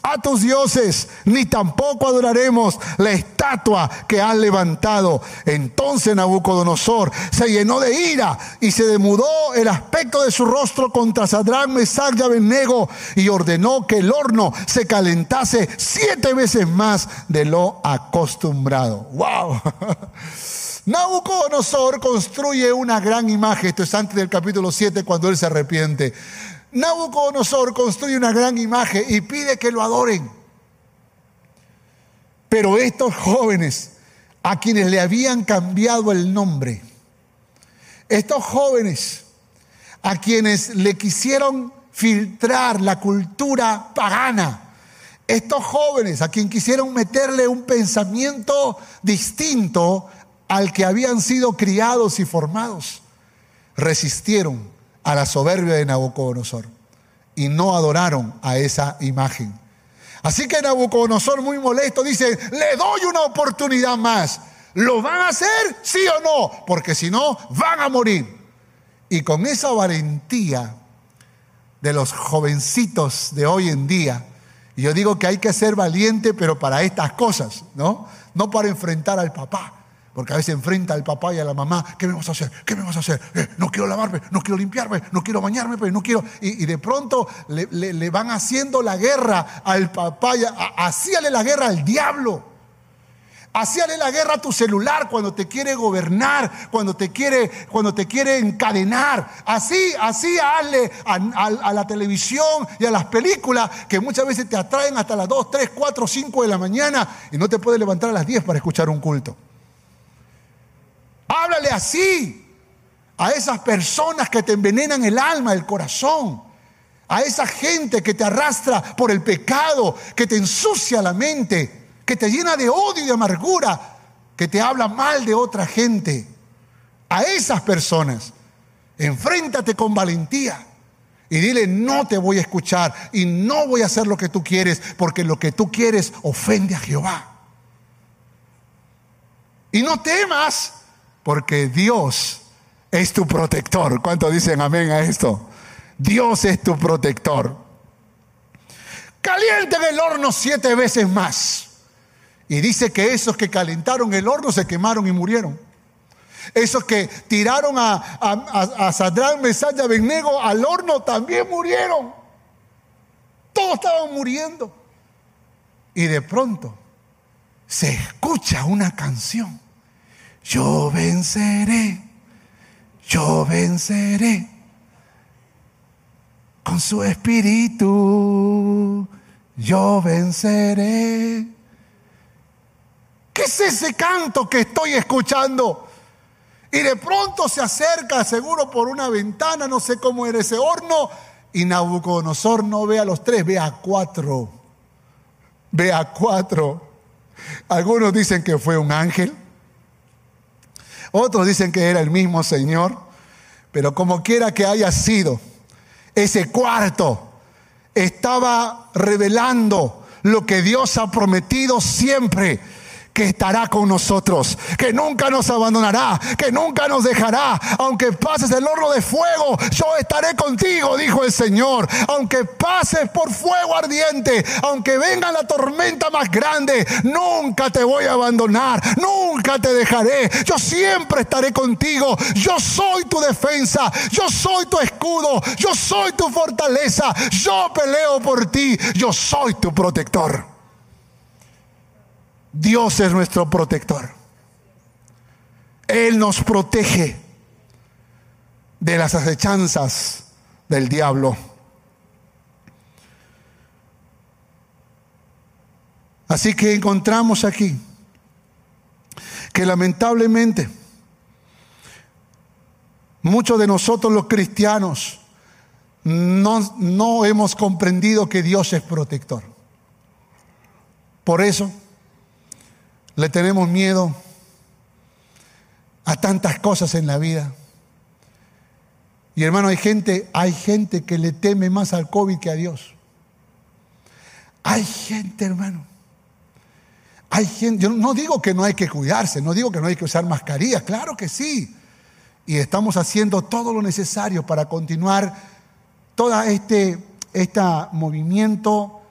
a tus dioses, ni tampoco adoraremos la estatua que has levantado. Entonces Nabucodonosor se llenó de ira y se demudó el aspecto de su rostro contra Sadrán, Mesach y Abednego y ordenó que el horno se calentase siete veces más de lo acostumbrado. ¡Wow! *laughs* Nabucodonosor construye una gran imagen. Esto es antes del capítulo 7 cuando él se arrepiente. Nabucodonosor construye una gran imagen y pide que lo adoren. Pero estos jóvenes, a quienes le habían cambiado el nombre, estos jóvenes, a quienes le quisieron filtrar la cultura pagana, estos jóvenes a quienes quisieron meterle un pensamiento distinto al que habían sido criados y formados, resistieron a la soberbia de Nabucodonosor y no adoraron a esa imagen. Así que Nabucodonosor muy molesto dice, le doy una oportunidad más. ¿Lo van a hacer? Sí o no, porque si no, van a morir. Y con esa valentía de los jovencitos de hoy en día, yo digo que hay que ser valiente, pero para estas cosas, ¿no? No para enfrentar al papá, porque a veces enfrenta al papá y a la mamá, ¿qué me vas a hacer? ¿Qué me vas a hacer? Eh, no quiero lavarme, no quiero limpiarme, no quiero bañarme, pero no quiero... Y, de pronto le, van haciendo la guerra al papá, y hacíale la guerra al diablo. Hacíale la guerra a tu celular cuando te quiere gobernar, cuando te quiere, cuando te quiere encadenar. Así, así hazle a, a, la televisión y a las películas que muchas veces te atraen hasta las 2, 3, 4, 5 de la mañana y no te puedes levantar a las 10 para escuchar un culto. Háblale así a esas personas que te envenenan el alma, el corazón. A esa gente que te arrastra por el pecado, que te ensucia la mente, que te llena de odio y de amargura, que te habla mal de otra gente. A esas personas, enfréntate con valentía y dile, no te voy a escuchar y no voy a hacer lo que tú quieres, porque lo que tú quieres ofende a Jehová. Y no temas porque Dios es tu protector. ¿Cuántos dicen amén a esto? Dios es tu protector. Calienten el horno siete veces más. Y dice que esos que calentaron el horno se quemaron y murieron. Esos que tiraron a, a, a Sadrán, y Abednego al horno también murieron. Todos estaban muriendo. Y de pronto se escucha una canción. Yo venceré, yo venceré con su espíritu, yo venceré. ¿Qué es ese canto que estoy escuchando? Y de pronto se acerca, seguro por una ventana, no sé cómo era ese horno, y Nabucodonosor no ve a los tres, ve a cuatro. Ve a cuatro. Algunos dicen que fue un ángel, otros dicen que era el mismo Señor, pero como quiera que haya sido, ese cuarto estaba revelando lo que Dios ha prometido siempre que estará con nosotros, que nunca nos abandonará, que nunca nos dejará. Aunque pases el horno de fuego, yo estaré contigo, dijo el Señor. Aunque pases por fuego ardiente, aunque venga la tormenta más grande, nunca te voy a abandonar, nunca te dejaré. Yo siempre estaré contigo. Yo soy tu defensa, yo soy tu escudo, yo soy tu fortaleza, yo peleo por ti, yo soy tu protector. Dios es nuestro protector. Él nos protege de las acechanzas del diablo. Así que encontramos aquí que lamentablemente muchos de nosotros los cristianos no, no hemos comprendido que Dios es protector. Por eso le tenemos miedo a tantas cosas en la vida. Y hermano, hay gente, hay gente que le teme más al COVID que a Dios. Hay gente, hermano, hay gente, yo no digo que no hay que cuidarse, no digo que no hay que usar mascarillas, claro que sí. Y estamos haciendo todo lo necesario para continuar todo este, este movimiento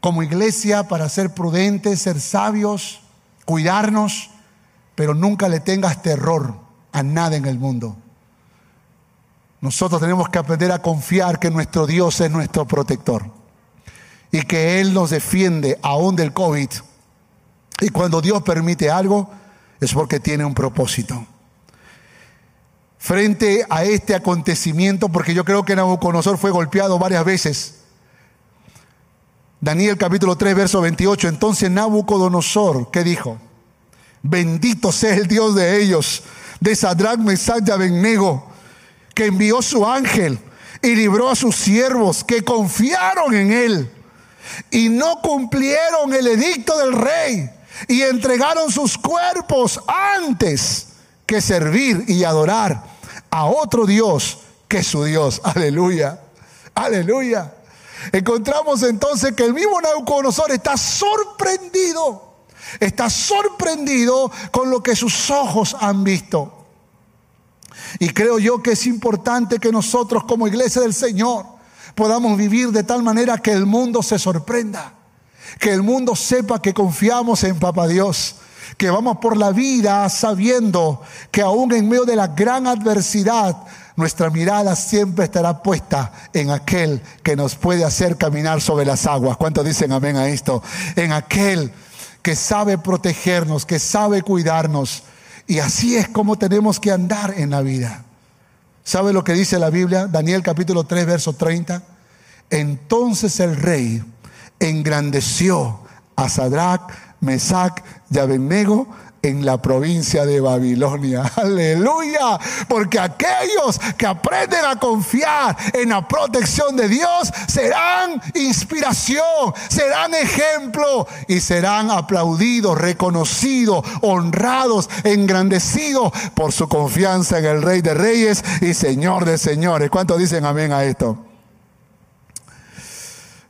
como iglesia para ser prudentes, ser sabios, cuidarnos, pero nunca le tengas terror a nada en el mundo. Nosotros tenemos que aprender a confiar que nuestro Dios es nuestro protector y que Él nos defiende aún del COVID y cuando Dios permite algo, es porque tiene un propósito. Frente a este acontecimiento, porque yo creo que Nabucodonosor fue golpeado varias veces. Daniel capítulo 3, verso 28. Entonces Nabucodonosor, ¿qué dijo? Bendito sea el Dios de ellos, de Sadrach, Mesach y que envió su ángel y libró a sus siervos que confiaron en él y no cumplieron el edicto del rey y entregaron sus cuerpos antes que servir y adorar a otro Dios que su Dios. Aleluya, aleluya. Encontramos entonces que el mismo Nabucodonosor está sorprendido, está sorprendido con lo que sus ojos han visto. Y creo yo que es importante que nosotros como iglesia del Señor podamos vivir de tal manera que el mundo se sorprenda que el mundo sepa que confiamos en Papá Dios, que vamos por la vida sabiendo que aún en medio de la gran adversidad, nuestra mirada siempre estará puesta en aquel que nos puede hacer caminar sobre las aguas. ¿Cuántos dicen amén a esto? En aquel que sabe protegernos, que sabe cuidarnos. Y así es como tenemos que andar en la vida. ¿Sabe lo que dice la Biblia? Daniel capítulo 3, verso 30. Entonces el rey engrandeció a Sadrach, Mesac y Abednego en la provincia de Babilonia. *laughs* Aleluya. Porque aquellos que aprenden a confiar en la protección de Dios serán inspiración, serán ejemplo y serán aplaudidos, reconocidos, honrados, engrandecidos por su confianza en el Rey de Reyes y Señor de Señores. ¿Cuántos dicen amén a esto?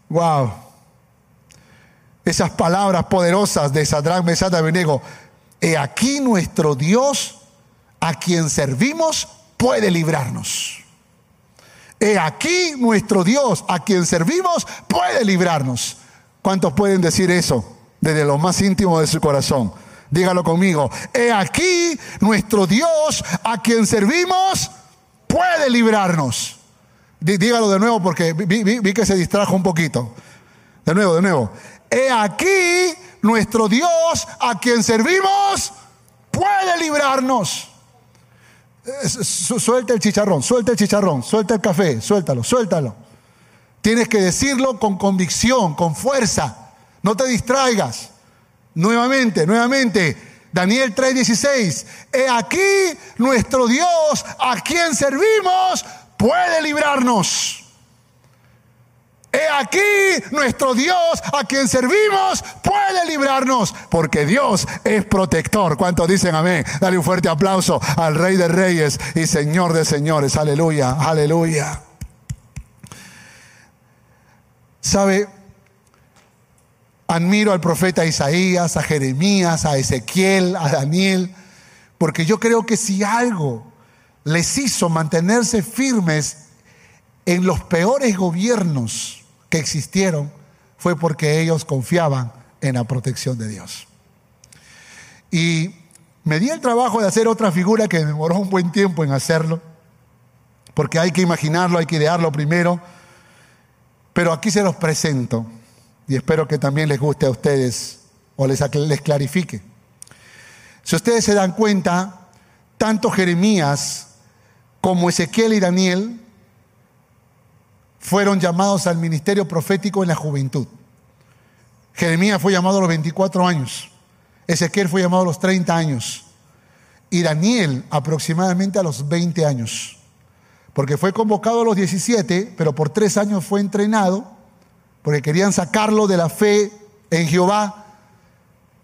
Wow esas palabras poderosas de Sadrach, Mesach y Abednego. He aquí nuestro Dios, a quien servimos, puede librarnos. He aquí nuestro Dios, a quien servimos, puede librarnos. ¿Cuántos pueden decir eso desde lo más íntimo de su corazón? Dígalo conmigo. He aquí nuestro Dios, a quien servimos, puede librarnos. Dígalo de nuevo porque vi, vi que se distrajo un poquito. De nuevo, de nuevo. He aquí nuestro Dios a quien servimos puede librarnos. Suelta el chicharrón, suelta el chicharrón, suelta el café, suéltalo, suéltalo. Tienes que decirlo con convicción, con fuerza. No te distraigas. Nuevamente, nuevamente. Daniel 3:16. He aquí nuestro Dios a quien servimos puede librarnos. He aquí nuestro Dios a quien servimos puede librarnos porque Dios es protector. ¿Cuántos dicen amén? Dale un fuerte aplauso al Rey de Reyes y Señor de Señores. Aleluya, aleluya. ¿Sabe? Admiro al profeta Isaías, a Jeremías, a Ezequiel, a Daniel, porque yo creo que si algo les hizo mantenerse firmes en los peores gobiernos que existieron fue porque ellos confiaban en la protección de Dios. Y me di el trabajo de hacer otra figura que demoró un buen tiempo en hacerlo, porque hay que imaginarlo, hay que idearlo primero, pero aquí se los presento y espero que también les guste a ustedes o les, les clarifique. Si ustedes se dan cuenta, tanto Jeremías como Ezequiel y Daniel fueron llamados al ministerio profético en la juventud. Jeremías fue llamado a los 24 años, Ezequiel fue llamado a los 30 años. Y Daniel aproximadamente a los 20 años, porque fue convocado a los 17, pero por tres años fue entrenado, porque querían sacarlo de la fe en Jehová,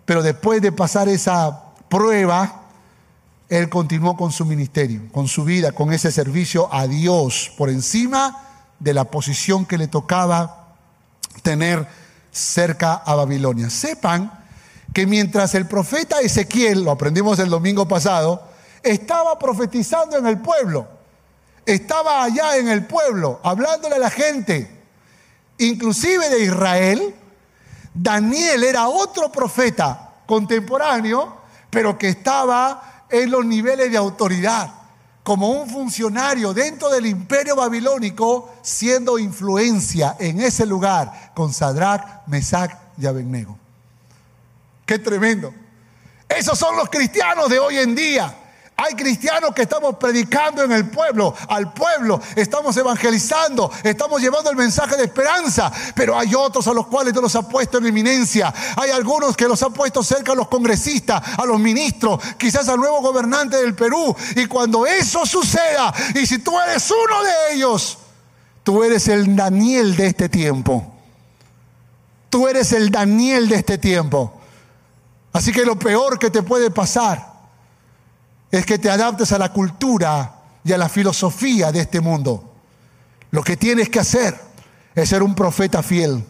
pero después de pasar esa prueba, él continuó con su ministerio, con su vida, con ese servicio a Dios, por encima de la posición que le tocaba tener cerca a Babilonia. Sepan que mientras el profeta Ezequiel, lo aprendimos el domingo pasado, estaba profetizando en el pueblo, estaba allá en el pueblo, hablándole a la gente, inclusive de Israel, Daniel era otro profeta contemporáneo, pero que estaba en los niveles de autoridad, como un funcionario dentro del imperio babilónico, siendo influencia en ese lugar con Sadrach, Mesach y Abednego. Qué tremendo. Esos son los cristianos de hoy en día. Hay cristianos que estamos predicando en el pueblo, al pueblo, estamos evangelizando, estamos llevando el mensaje de esperanza, pero hay otros a los cuales Dios los ha puesto en eminencia. Hay algunos que los ha puesto cerca a los congresistas, a los ministros, quizás al nuevo gobernante del Perú. Y cuando eso suceda, y si tú eres uno de ellos, tú eres el Daniel de este tiempo. Tú eres el Daniel de este tiempo. Así que lo peor que te puede pasar es que te adaptes a la cultura y a la filosofía de este mundo. Lo que tienes que hacer es ser un profeta fiel.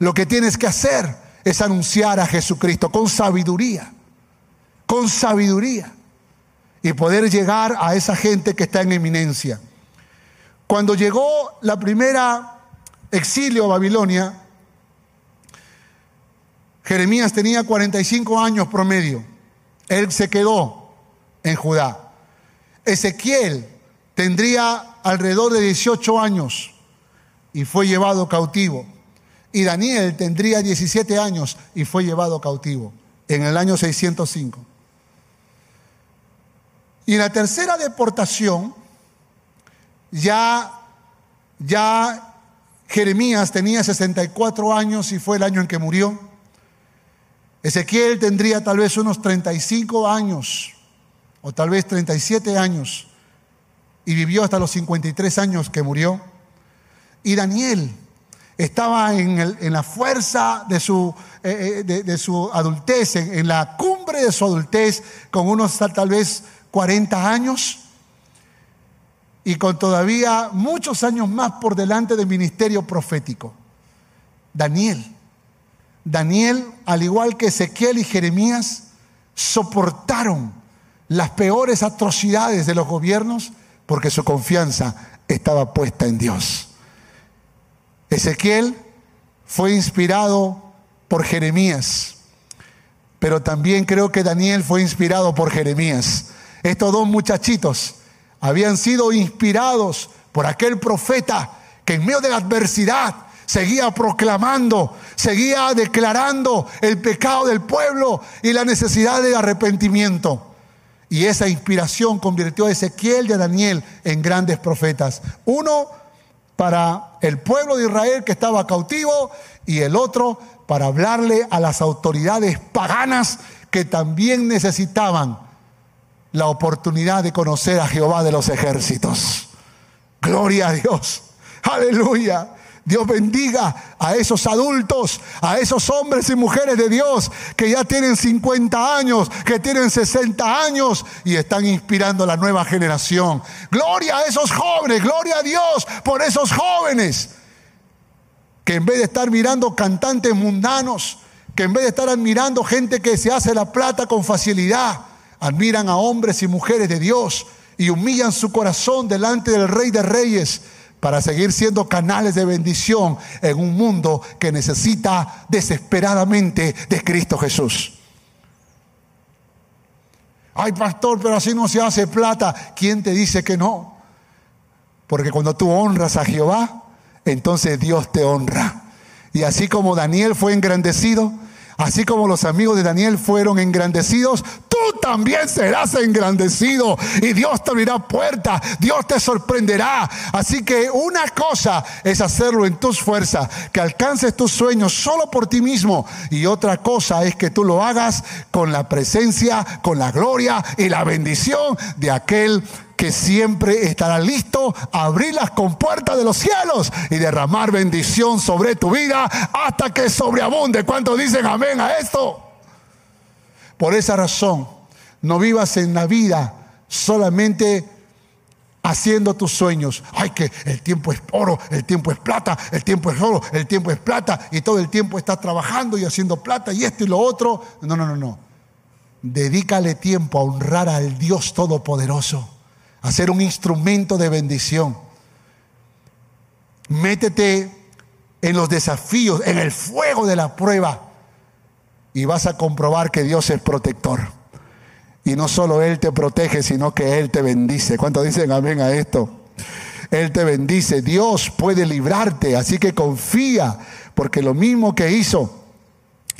Lo que tienes que hacer es anunciar a Jesucristo con sabiduría, con sabiduría, y poder llegar a esa gente que está en eminencia. Cuando llegó la primera exilio a Babilonia, Jeremías tenía 45 años promedio. Él se quedó en Judá. Ezequiel tendría alrededor de 18 años y fue llevado cautivo. Y Daniel tendría 17 años y fue llevado cautivo en el año 605. Y en la tercera deportación, ya, ya Jeremías tenía 64 años y fue el año en que murió. Ezequiel tendría tal vez unos 35 años o tal vez 37 años, y vivió hasta los 53 años que murió. Y Daniel estaba en, la fuerza de su, eh, eh, de, su adultez, en, la cumbre de su adultez, con unos tal vez 40 años y con todavía muchos años más por delante del ministerio profético. Daniel. Daniel, al igual que Ezequiel y Jeremías, soportaron las peores atrocidades de los gobiernos porque su confianza estaba puesta en Dios. Ezequiel fue inspirado por Jeremías, pero también creo que Daniel fue inspirado por Jeremías. Estos dos muchachitos habían sido inspirados por aquel profeta que en medio de la adversidad seguía proclamando, seguía declarando el pecado del pueblo y la necesidad de arrepentimiento. Y esa inspiración convirtió a Ezequiel y a Daniel en grandes profetas. Uno para el pueblo de Israel que estaba cautivo y el otro para hablarle a las autoridades paganas que también necesitaban la oportunidad de conocer a Jehová de los ejércitos. Gloria a Dios. Aleluya. Dios bendiga a esos adultos, a esos hombres y mujeres de Dios que ya tienen 50 años, que tienen 60 años y están inspirando a la nueva generación. Gloria a esos jóvenes, gloria a Dios por esos jóvenes que en vez de estar mirando cantantes mundanos, que en vez de estar admirando gente que se hace la plata con facilidad, admiran a hombres y mujeres de Dios y humillan su corazón delante del Rey de Reyes para seguir siendo canales de bendición en un mundo que necesita desesperadamente de Cristo Jesús. Ay, pastor, pero así no se hace plata. ¿Quién te dice que no? Porque cuando tú honras a Jehová, entonces Dios te honra. Y así como Daniel fue engrandecido, Así como los amigos de Daniel fueron engrandecidos, tú también serás engrandecido y Dios te abrirá puertas, Dios te sorprenderá. Así que una cosa es hacerlo en tus fuerzas, que alcances tus sueños solo por ti mismo y otra cosa es que tú lo hagas con la presencia, con la gloria y la bendición de aquel que siempre estará listo a abrir las compuertas de los cielos y derramar bendición sobre tu vida hasta que sobreabunde. ¿Cuántos dicen amén a esto? Por esa razón, no vivas en la vida solamente haciendo tus sueños. Ay, que el tiempo es oro, el tiempo es plata, el tiempo es oro, el tiempo es plata, y todo el tiempo estás trabajando y haciendo plata y esto y lo otro. No, no, no, no. Dedícale tiempo a honrar al Dios Todopoderoso a ser un instrumento de bendición. Métete en los desafíos, en el fuego de la prueba y vas a comprobar que Dios es protector. Y no solo Él te protege, sino que Él te bendice. ¿Cuántos dicen amén a esto? Él te bendice. Dios puede librarte, así que confía, porque lo mismo que hizo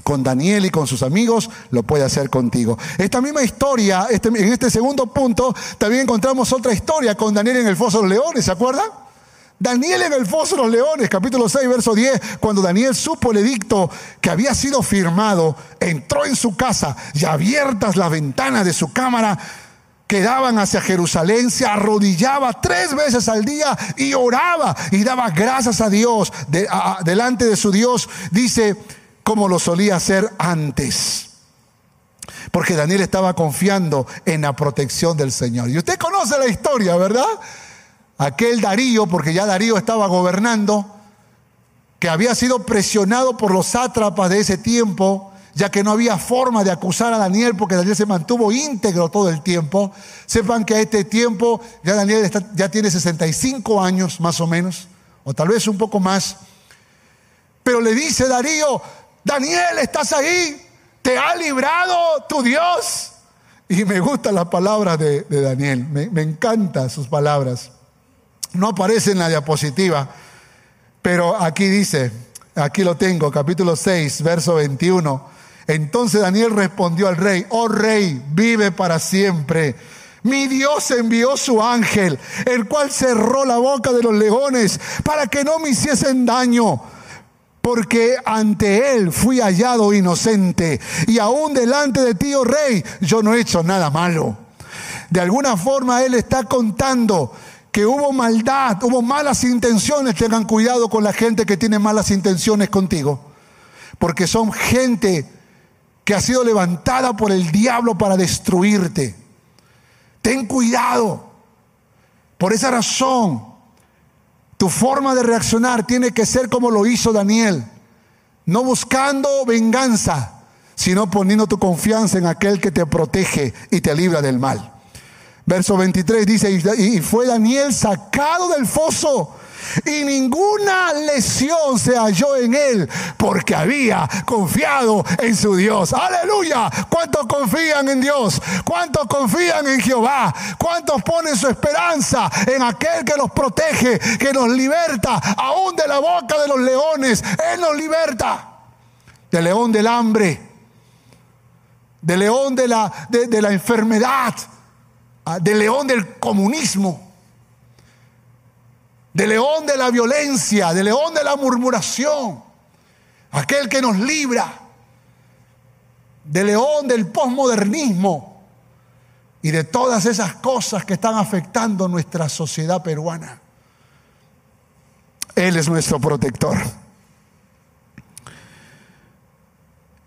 con Daniel y con sus amigos, lo puede hacer contigo. Esta misma historia, este, en este segundo punto, también encontramos otra historia con Daniel en el foso de los leones, ¿se acuerdan? Daniel en el foso de los leones, capítulo 6, verso 10, cuando Daniel supo el edicto que había sido firmado, entró en su casa y abiertas las ventanas de su cámara, que daban hacia Jerusalén, se arrodillaba tres veces al día y oraba y daba gracias a Dios delante de su Dios. Dice, como lo solía hacer antes. Porque Daniel estaba confiando en la protección del Señor. Y usted conoce la historia, ¿verdad? Aquel Darío, porque ya Darío estaba gobernando, que había sido presionado por los sátrapas de ese tiempo, ya que no había forma de acusar a Daniel porque Daniel se mantuvo íntegro todo el tiempo. Sepan que a este tiempo ya Daniel ya tiene 65 años más o menos, o tal vez un poco más. Pero le dice Darío, Daniel, ¿estás ahí? ¿Te ha librado tu Dios? Y me gustan las palabras de, Daniel, me, me encantan sus palabras. No aparece en la diapositiva, pero aquí dice, aquí lo tengo, capítulo 6, verso 21. Entonces Daniel respondió al rey, oh rey, vive para siempre. Mi Dios envió su ángel, el cual cerró la boca de los leones para que no me hiciesen daño porque ante él fui hallado inocente y aún delante de ti, oh rey, yo no he hecho nada malo. De alguna forma él está contando que hubo maldad, hubo malas intenciones. Tengan cuidado con la gente que tiene malas intenciones contigo, porque son gente que ha sido levantada por el diablo para destruirte. Ten cuidado. Por esa razón, tu forma de reaccionar tiene que ser como lo hizo Daniel, no buscando venganza, sino poniendo tu confianza en aquel que te protege y te libra del mal. Verso 23 dice, y fue Daniel sacado del foso y ninguna lesión se halló en él porque había confiado en su Dios. Aleluya. ¿Cuántos confían en Dios? ¿Cuántos confían en Jehová? ¿Cuántos ponen su esperanza en aquel que los protege, que nos liberta aún de la boca de los leones? Él nos liberta del león del hambre, del león de la, de la enfermedad, ah, del león del comunismo de león de la violencia, de león de la murmuración, aquel que nos libra, de león del posmodernismo y de todas esas cosas que están afectando nuestra sociedad peruana. Él es nuestro protector.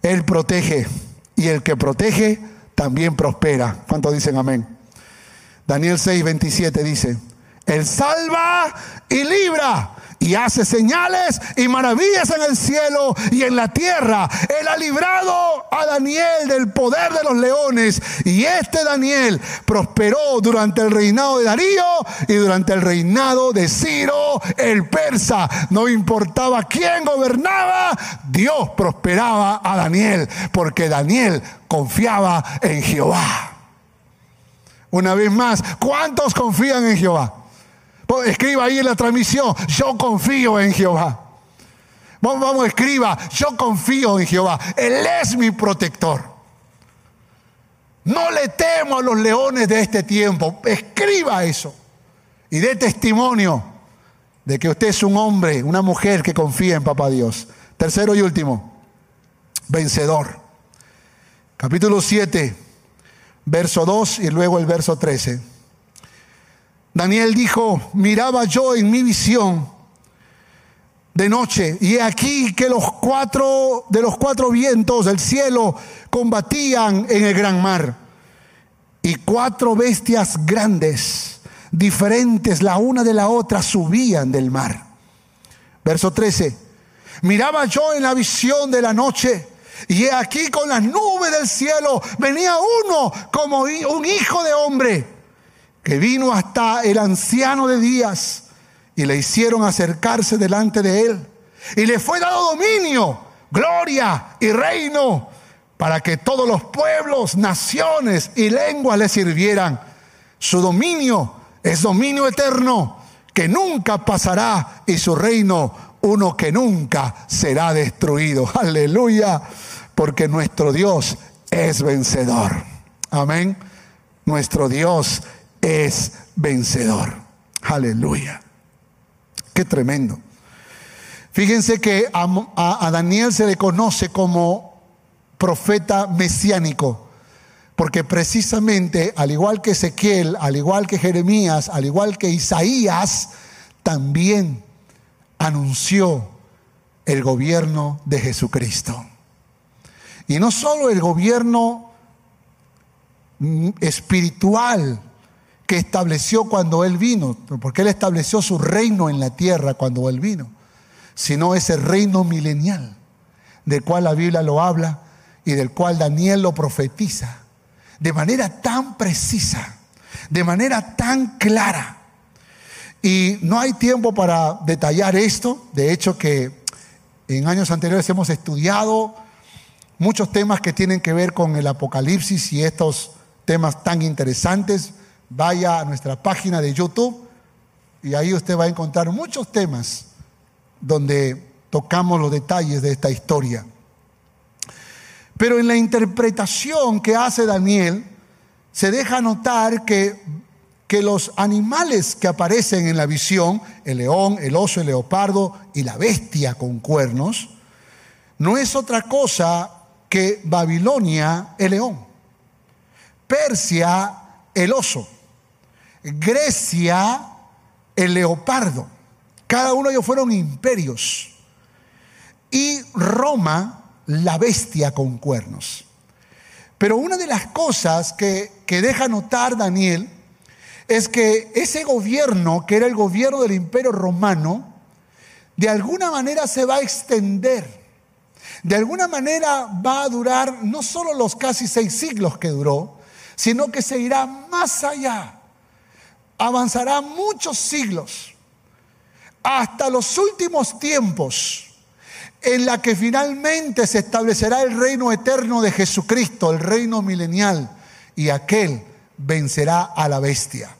Él protege y el que protege también prospera. ¿Cuántos dicen amén? Daniel 6, 27 dice, él salva y libra y hace señales y maravillas en el cielo y en la tierra. Él ha librado a Daniel del poder de los leones y este Daniel prosperó durante el reinado de Darío y durante el reinado de Ciro el persa. No importaba quién gobernaba, Dios prosperaba a Daniel porque Daniel confiaba en Jehová. Una vez más, ¿cuántos confían en Jehová? Escriba ahí en la transmisión, yo confío en Jehová. Vamos, vamos, escriba, yo confío en Jehová, Él es mi protector. No le temo a los leones de este tiempo, escriba eso y dé testimonio de que usted es un hombre, una mujer que confía en Papá Dios. Tercero y último, vencedor. Capítulo 7, verso 2 y luego el verso 13. Daniel dijo, miraba yo en mi visión de noche y he aquí que los cuatro de los cuatro vientos del cielo combatían en el gran mar y cuatro bestias grandes, diferentes la una de la otra, subían del mar. Verso 13. Miraba yo en la visión de la noche y he aquí con las nubes del cielo venía uno como un hijo de hombre que vino hasta el anciano de días y le hicieron acercarse delante de él. Y le fue dado dominio, gloria y reino para que todos los pueblos, naciones y lenguas le sirvieran. Su dominio es dominio eterno que nunca pasará y su reino uno que nunca será destruido. *laughs* Aleluya, porque nuestro Dios es vencedor. Amén. Nuestro Dios es vencedor. Aleluya. Qué tremendo. Fíjense que a, Daniel se le conoce como profeta mesiánico, porque precisamente, al igual que Ezequiel, al igual que Jeremías, al igual que Isaías, también anunció el gobierno de Jesucristo. Y no solo el gobierno mm, espiritual, que estableció cuando Él vino, porque Él estableció su reino en la tierra cuando Él vino, sino ese reino milenial, del cual la Biblia lo habla y del cual Daniel lo profetiza, de manera tan precisa, de manera tan clara. Y no hay tiempo para detallar esto, de hecho que en años anteriores hemos estudiado muchos temas que tienen que ver con el Apocalipsis y estos temas tan interesantes vaya a nuestra página de YouTube y ahí usted va a encontrar muchos temas donde tocamos los detalles de esta historia. Pero en la interpretación que hace Daniel, se deja notar que, que los animales que aparecen en la visión, el león, el oso, el leopardo y la bestia con cuernos, no es otra cosa que Babilonia, el león, Persia, el oso, Grecia, el leopardo. Cada uno de ellos fueron imperios. Y Roma, la bestia con cuernos. Pero una de las cosas que, que deja notar Daniel es que ese gobierno, que era el gobierno del imperio romano, de alguna manera se va a extender. De alguna manera va a durar no solo los casi seis siglos que duró, sino que se irá más allá avanzará muchos siglos hasta los últimos tiempos en la que finalmente se establecerá el reino eterno de Jesucristo, el reino milenial, y aquel vencerá a la bestia.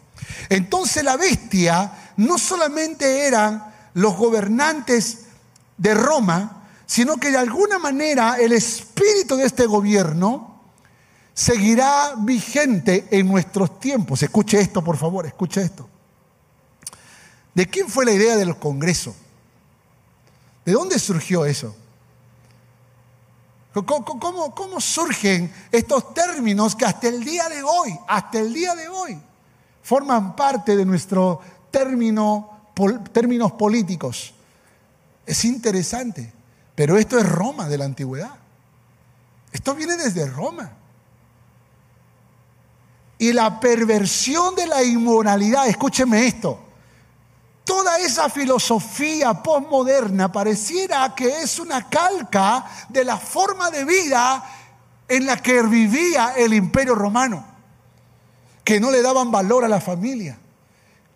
Entonces la bestia no solamente eran los gobernantes de Roma, sino que de alguna manera el espíritu de este gobierno seguirá vigente en nuestros tiempos. Escuche esto, por favor, escuche esto. ¿De quién fue la idea del Congreso? ¿De dónde surgió eso? ¿Cómo, ¿Cómo, surgen estos términos que hasta el día de hoy, hasta el día de hoy, forman parte de nuestro término, términos políticos? Es interesante, pero esto es Roma de la antigüedad. Esto viene desde Roma y la perversión de la inmoralidad, escúcheme esto, toda esa filosofía postmoderna pareciera que es una calca de la forma de vida en la que vivía el imperio romano, que no le daban valor a la familia,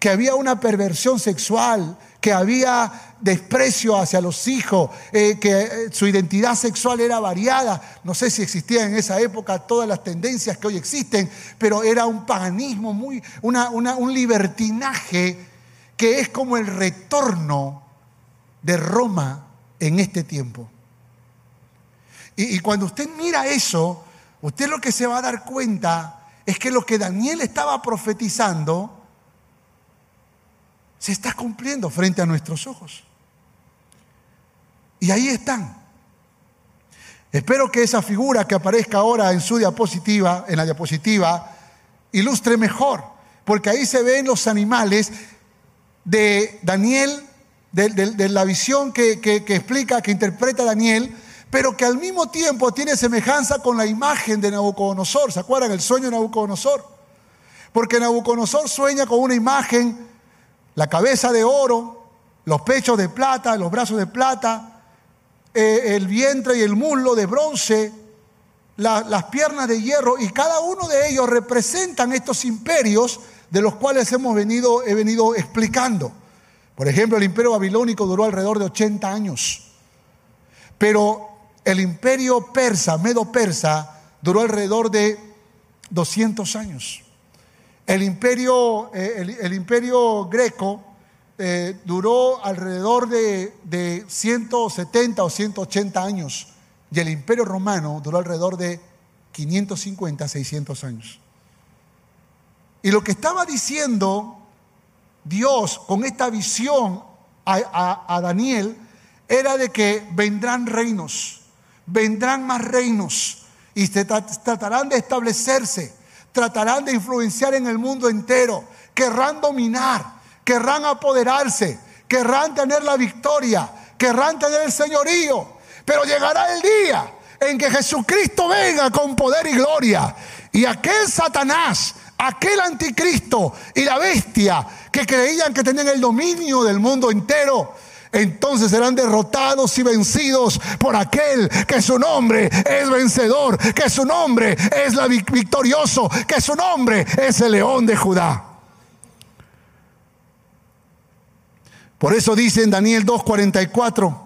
que había una perversión sexual, que había desprecio hacia los hijos, eh, que eh, su identidad sexual era variada. No sé si existían en esa época todas las tendencias que hoy existen, pero era un paganismo, muy, un libertinaje que es como el retorno de Roma en este tiempo. Y cuando usted mira eso, usted lo que se va a dar cuenta es que lo que Daniel estaba profetizando se está cumpliendo frente a nuestros ojos. Y ahí están. Espero que esa figura que aparezca ahora en su diapositiva, en la diapositiva, ilustre mejor, porque ahí se ven los animales de Daniel, de, la visión que, que explica, que interpreta Daniel, pero que al mismo tiempo tiene semejanza con la imagen de Nabucodonosor. ¿Se acuerdan el sueño de Nabucodonosor? Porque Nabucodonosor sueña con una imagen, la cabeza de oro, los pechos de plata, los brazos de plata, eh, el vientre y el muslo de bronce, las piernas de hierro, y cada uno de ellos representan estos imperios de los cuales hemos venido, he venido explicando. Por ejemplo, el imperio babilónico duró alrededor de 80 años, pero el imperio persa, medo-persa, duró alrededor de 200 años. El imperio, eh, el imperio greco eh, duró alrededor de, 170 o 180 años y el imperio romano duró alrededor de 550, 600 años. Y lo que estaba diciendo Dios con esta visión a, a, Daniel era de que vendrán reinos, vendrán más reinos y se tratarán de establecerse, tratarán de influenciar en el mundo entero, querrán dominar querrán apoderarse, querrán tener la victoria, querrán tener el señorío. Pero llegará el día en que Jesucristo venga con poder y gloria. Y aquel Satanás, aquel anticristo y la bestia que creían que tenían el dominio del mundo entero, entonces serán derrotados y vencidos por aquel que su nombre es vencedor, que su nombre es la victorioso, que su nombre es el león de Judá. Por eso dice en Daniel 2.44,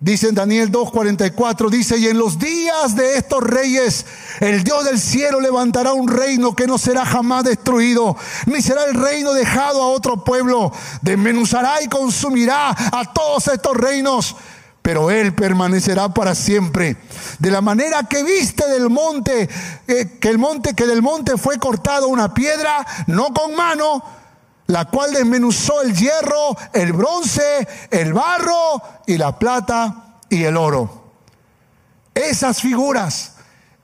dice en Daniel 2.44, dice, y en los días de estos reyes, el Dios del cielo levantará un reino que no será jamás destruido, ni será el reino dejado a otro pueblo, desmenuzará y consumirá a todos estos reinos pero él permanecerá para siempre. De la manera que viste del monte, eh, que el monte, que del monte fue cortado una piedra, no con mano, la cual desmenuzó el hierro, el bronce, el barro y la plata y el oro. Esas figuras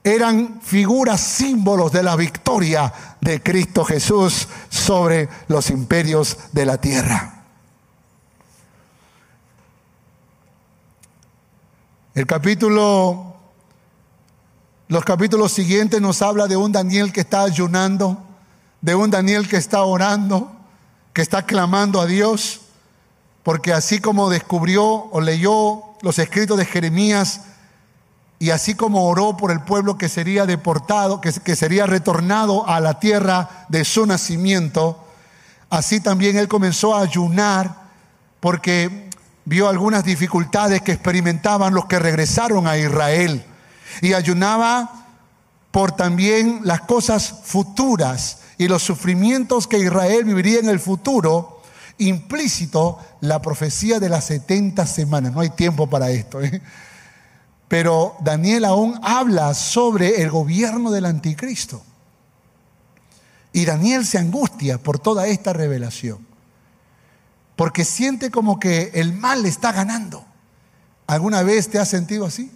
eran figuras símbolos de la victoria de Cristo Jesús sobre los imperios de la tierra. El capítulo, los capítulos siguientes nos habla de un Daniel que está ayunando, de un Daniel que está orando, que está clamando a Dios, porque así como descubrió o leyó los escritos de Jeremías, y así como oró por el pueblo que sería deportado, que, que sería retornado a la tierra de su nacimiento, así también él comenzó a ayunar porque vio algunas dificultades que experimentaban los que regresaron a Israel. Y ayunaba por también las cosas futuras y los sufrimientos que Israel viviría en el futuro, implícito la profecía de las 70 semanas. No hay tiempo para esto. ¿eh? Pero Daniel aún habla sobre el gobierno del anticristo. Y Daniel se angustia por toda esta revelación. Porque siente como que el mal le está ganando. ¿Alguna vez te has sentido así?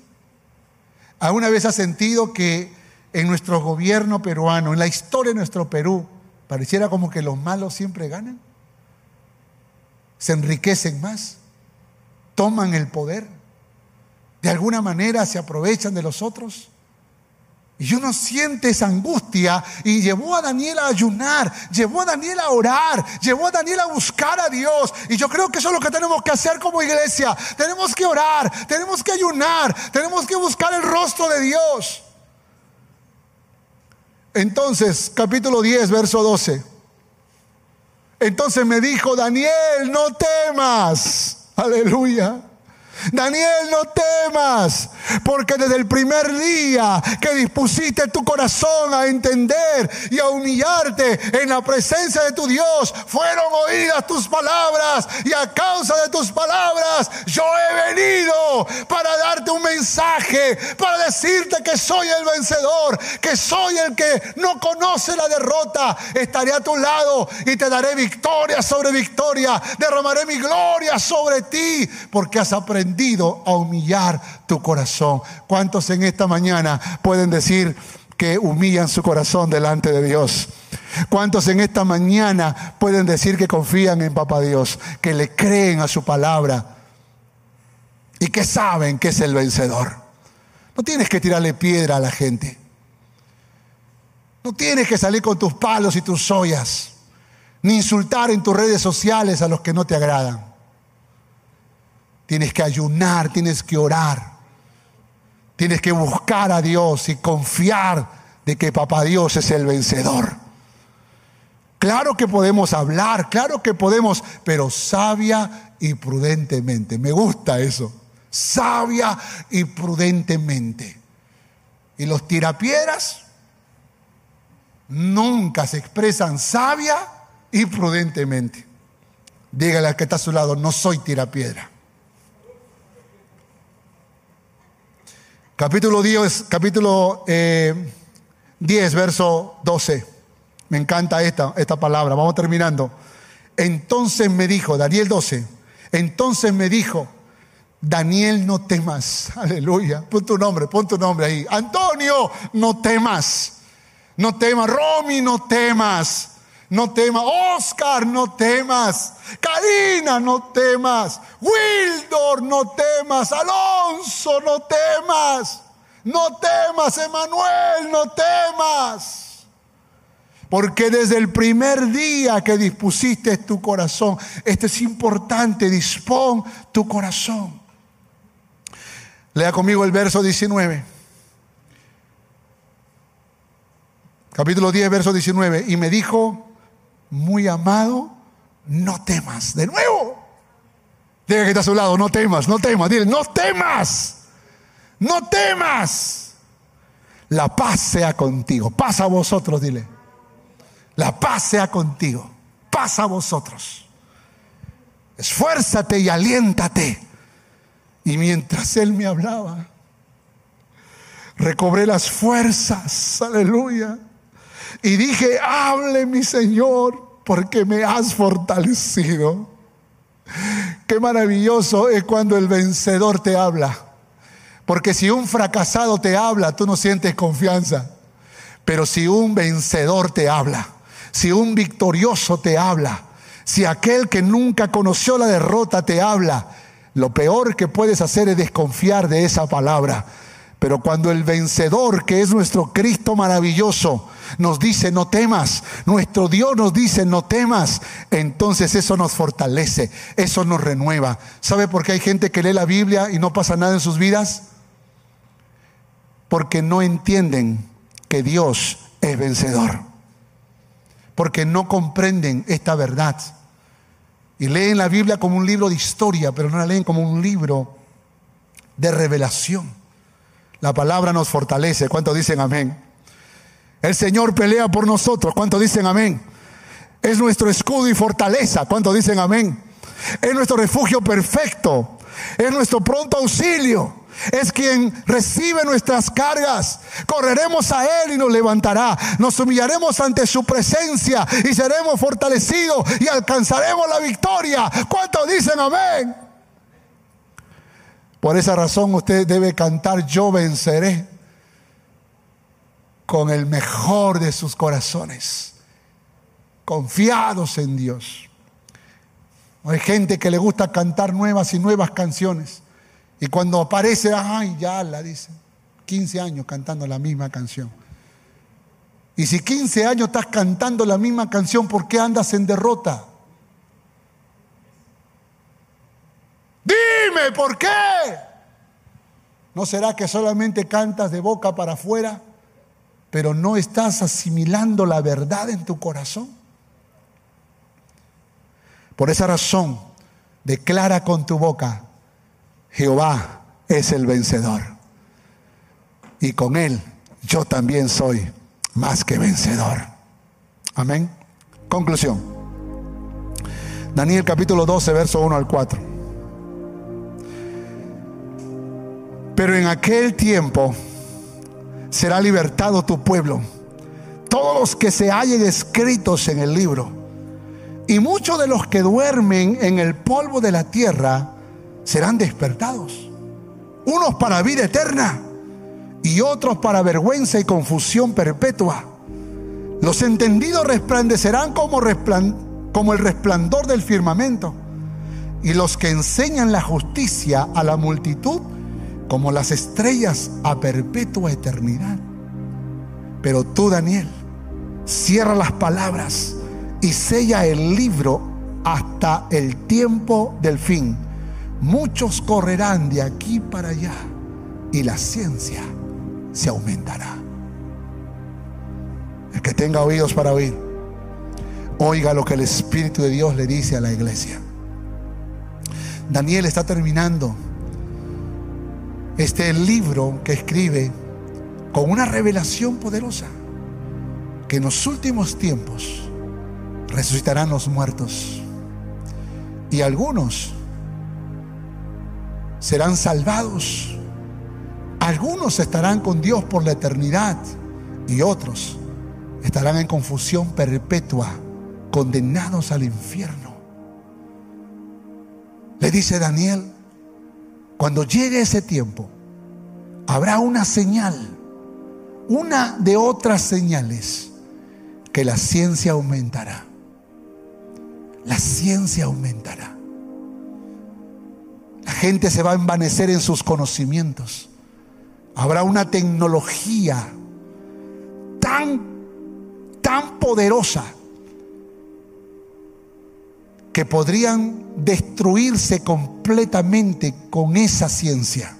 ¿Alguna vez has sentido que en nuestro gobierno peruano, en la historia de nuestro Perú, pareciera como que los malos siempre ganan. Se enriquecen más, toman el poder, de alguna manera se aprovechan de los otros. Y uno siente esa angustia y llevó a Daniel a ayunar, llevó a Daniel a orar, llevó a Daniel a buscar a Dios. Y yo creo que eso es lo que tenemos que hacer como iglesia. Tenemos que orar, tenemos que ayunar, tenemos que buscar el rostro de Dios. Entonces, capítulo 10, verso 12. Entonces me dijo, Daniel, no temas. Aleluya. Daniel, no temas, porque desde el primer día que dispusiste tu corazón a entender y a humillarte en la presencia de tu Dios, fueron oídas tus palabras y a causa de tus palabras yo he venido para darte un mensaje, para decirte que soy el vencedor, que soy el que no conoce la derrota. Estaré a tu lado y te daré victoria sobre victoria, derramaré mi gloria sobre ti, porque has aprendido a humillar tu corazón. ¿Cuántos en esta mañana pueden decir que humillan su corazón delante de Dios? ¿Cuántos en esta mañana pueden decir que confían en Papá Dios, que le creen a su palabra y que saben que es el vencedor? No tienes que tirarle piedra a la gente. No tienes que salir con tus palos y tus ollas, ni insultar en tus redes sociales a los que no te agradan. Tienes que ayunar, tienes que orar. Tienes que buscar a Dios y confiar de que Papá Dios es el vencedor. Claro que podemos hablar, claro que podemos, pero sabia y prudentemente. Me gusta eso. Sabia y prudentemente. Y los tirapiedras nunca se expresan sabia y prudentemente. Dígale al que está a su lado, no soy tirapiedra. Capítulo 10, capítulo 10, eh, verso 12. Me encanta esta, esta palabra. Vamos terminando. Entonces me dijo, Daniel 12, entonces me dijo, Daniel, no temas. *laughs* Aleluya. Pon tu nombre, pon tu nombre ahí. Antonio, no temas. No temas. Romy, no temas no temas. Oscar, no temas. Karina, no temas. Wildor, no temas. Alonso, no temas. No temas, Emanuel, no temas. Porque desde el primer día que dispusiste tu corazón, esto es importante, dispón tu corazón. Lea conmigo el verso 19. Capítulo 10, verso 19. Y me dijo, muy amado, no temas. De nuevo. Diga que está a su lado, no temas, no temas. Dile, no temas. No temas. La paz sea contigo. Paz a vosotros, dile. La paz sea contigo. Paz a vosotros. Esfuérzate y aliéntate. Y mientras él me hablaba, recobré las fuerzas. Aleluya y dije, hable mi Señor, porque me has fortalecido. Qué maravilloso es cuando el vencedor te habla. Porque si un fracasado te habla, tú no sientes confianza. Pero si un vencedor te habla, si un victorioso te habla, si aquel que nunca conoció la derrota te habla, lo peor que puedes hacer es desconfiar de esa palabra. Pero cuando el vencedor, que es nuestro Cristo maravilloso, nos dice no temas, nuestro Dios nos dice no temas, entonces eso nos fortalece, eso nos renueva. ¿Sabe por qué hay gente que lee la Biblia y no pasa nada en sus vidas? Porque no entienden que Dios es vencedor. Porque no comprenden esta verdad. Y leen la Biblia como un libro de historia, pero no la leen como un libro de revelación. La palabra nos fortalece. ¿Cuántos dicen amén? El Señor pelea por nosotros. ¿Cuántos dicen amén? Es nuestro escudo y fortaleza. ¿Cuántos dicen amén? Es nuestro refugio perfecto. Es nuestro pronto auxilio. Es quien recibe nuestras cargas. Correremos a Él y nos levantará. Nos humillaremos ante su presencia y seremos fortalecidos y alcanzaremos la victoria. ¿Cuántos dicen amén? Por esa razón usted debe cantar, yo venceré con el mejor de sus corazones, confiados en Dios. Hay gente que le gusta cantar nuevas y nuevas canciones. Y cuando aparece, ay, ya la dicen. 15 años cantando la misma canción. Y si 15 años estás cantando la misma canción, ¿por qué andas en derrota? Dime, ¿por qué? ¿No será que solamente cantas de boca para afuera, pero no estás asimilando la verdad en tu corazón? Por esa razón, declara con tu boca Jehová es el vencedor. Y con Él yo también soy más que vencedor. Amén. Conclusión. Daniel capítulo 12, verso 1 al 4. Pero en aquel tiempo será libertado tu pueblo, todos los que se hallen escritos en el libro. Y muchos de los que duermen en el polvo de la tierra serán despertados. Unos para vida eterna y otros para vergüenza y confusión perpetua. Los entendidos resplandecerán como, como el resplandor del firmamento y los que enseñan la justicia a la multitud como las estrellas a perpetua eternidad. Pero tú, Daniel, cierra las palabras y sella el libro hasta el tiempo del fin. Muchos correrán de aquí para allá y la ciencia se aumentará. El que tenga oídos para oír, oiga lo que el Espíritu de Dios le dice a la iglesia. Daniel está terminando este libro que escribe con una revelación poderosa que en los últimos tiempos resucitarán los muertos y algunos serán salvados, algunos estarán con Dios por la eternidad y otros estarán en confusión perpetua, condenados al infierno. Le dice Daniel, cuando llegue ese tiempo, habrá una señal, una de otras señales, que la ciencia aumentará. La ciencia aumentará. La gente se va a envanecer en sus conocimientos. Habrá una tecnología tan tan poderosa que podrían destruirse completamente con esa ciencia.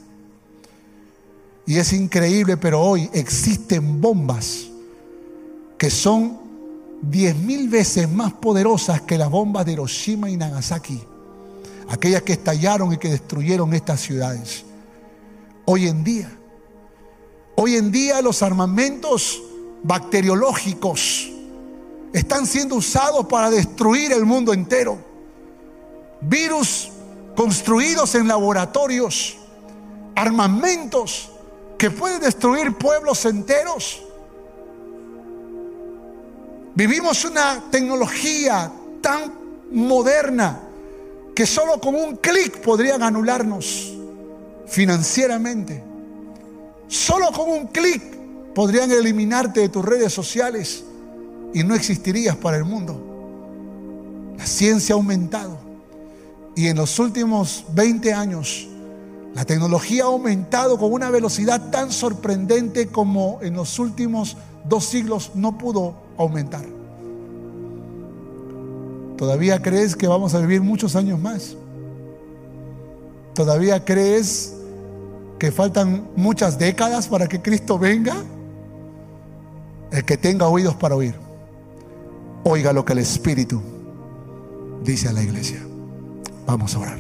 Y es increíble, pero hoy existen bombas que son diez mil veces más poderosas que las bombas de Hiroshima y Nagasaki, aquellas que estallaron y que destruyeron estas ciudades. Hoy en día, hoy en día los armamentos bacteriológicos están siendo usados para destruir el mundo entero. Virus construidos en laboratorios, armamentos que pueden destruir pueblos enteros. Vivimos una tecnología tan moderna que solo con un clic podrían anularnos financieramente. Solo con un clic Podrían eliminarte de tus redes sociales y no existirías para el mundo. La ciencia ha aumentado y en los últimos 20 años la tecnología ha aumentado con una velocidad tan sorprendente como en los últimos dos siglos no pudo aumentar. ¿Todavía crees que vamos a vivir muchos años más? ¿Todavía crees que faltan muchas décadas para que Cristo venga? El que tenga oídos para oír, oiga lo que el Espíritu dice a la iglesia. Vamos a orar.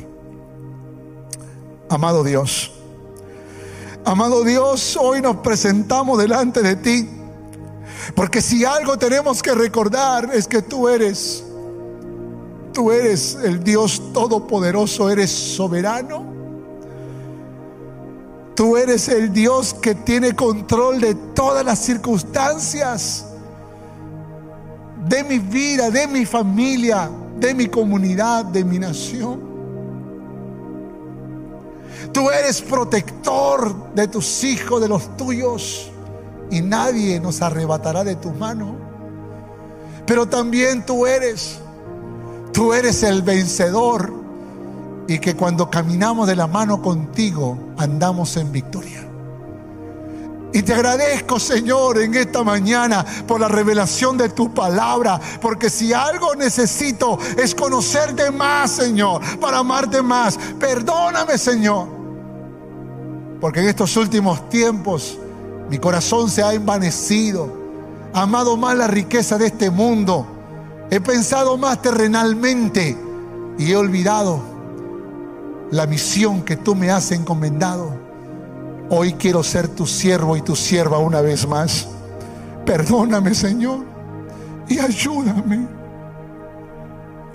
Amado Dios, amado Dios, hoy nos presentamos delante de ti. Porque si algo tenemos que recordar es que tú eres, tú eres el Dios todopoderoso, eres soberano Tú eres el Dios que tiene control de todas las circunstancias de mi vida, de mi familia, de mi comunidad, de mi nación. Tú eres protector de tus hijos, de los tuyos, y nadie nos arrebatará de tu mano. Pero también tú eres, tú eres el vencedor y que cuando caminamos de la mano contigo andamos en victoria. Y te agradezco, Señor, en esta mañana por la revelación de tu palabra. Porque si algo necesito es conocerte más, Señor, para amarte más. Perdóname, Señor. Porque en estos últimos tiempos mi corazón se ha envanecido. amado más la riqueza de este mundo. He pensado más terrenalmente y he olvidado la misión que tú me has encomendado. Hoy quiero ser tu siervo y tu sierva una vez más. Perdóname, Señor, y ayúdame.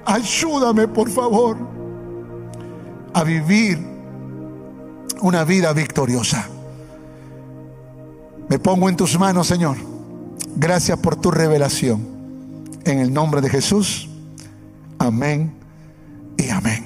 Ayúdame, por favor, a vivir una vida victoriosa. Me pongo en tus manos, Señor. Gracias por tu revelación. En el nombre de Jesús. Amén y amén.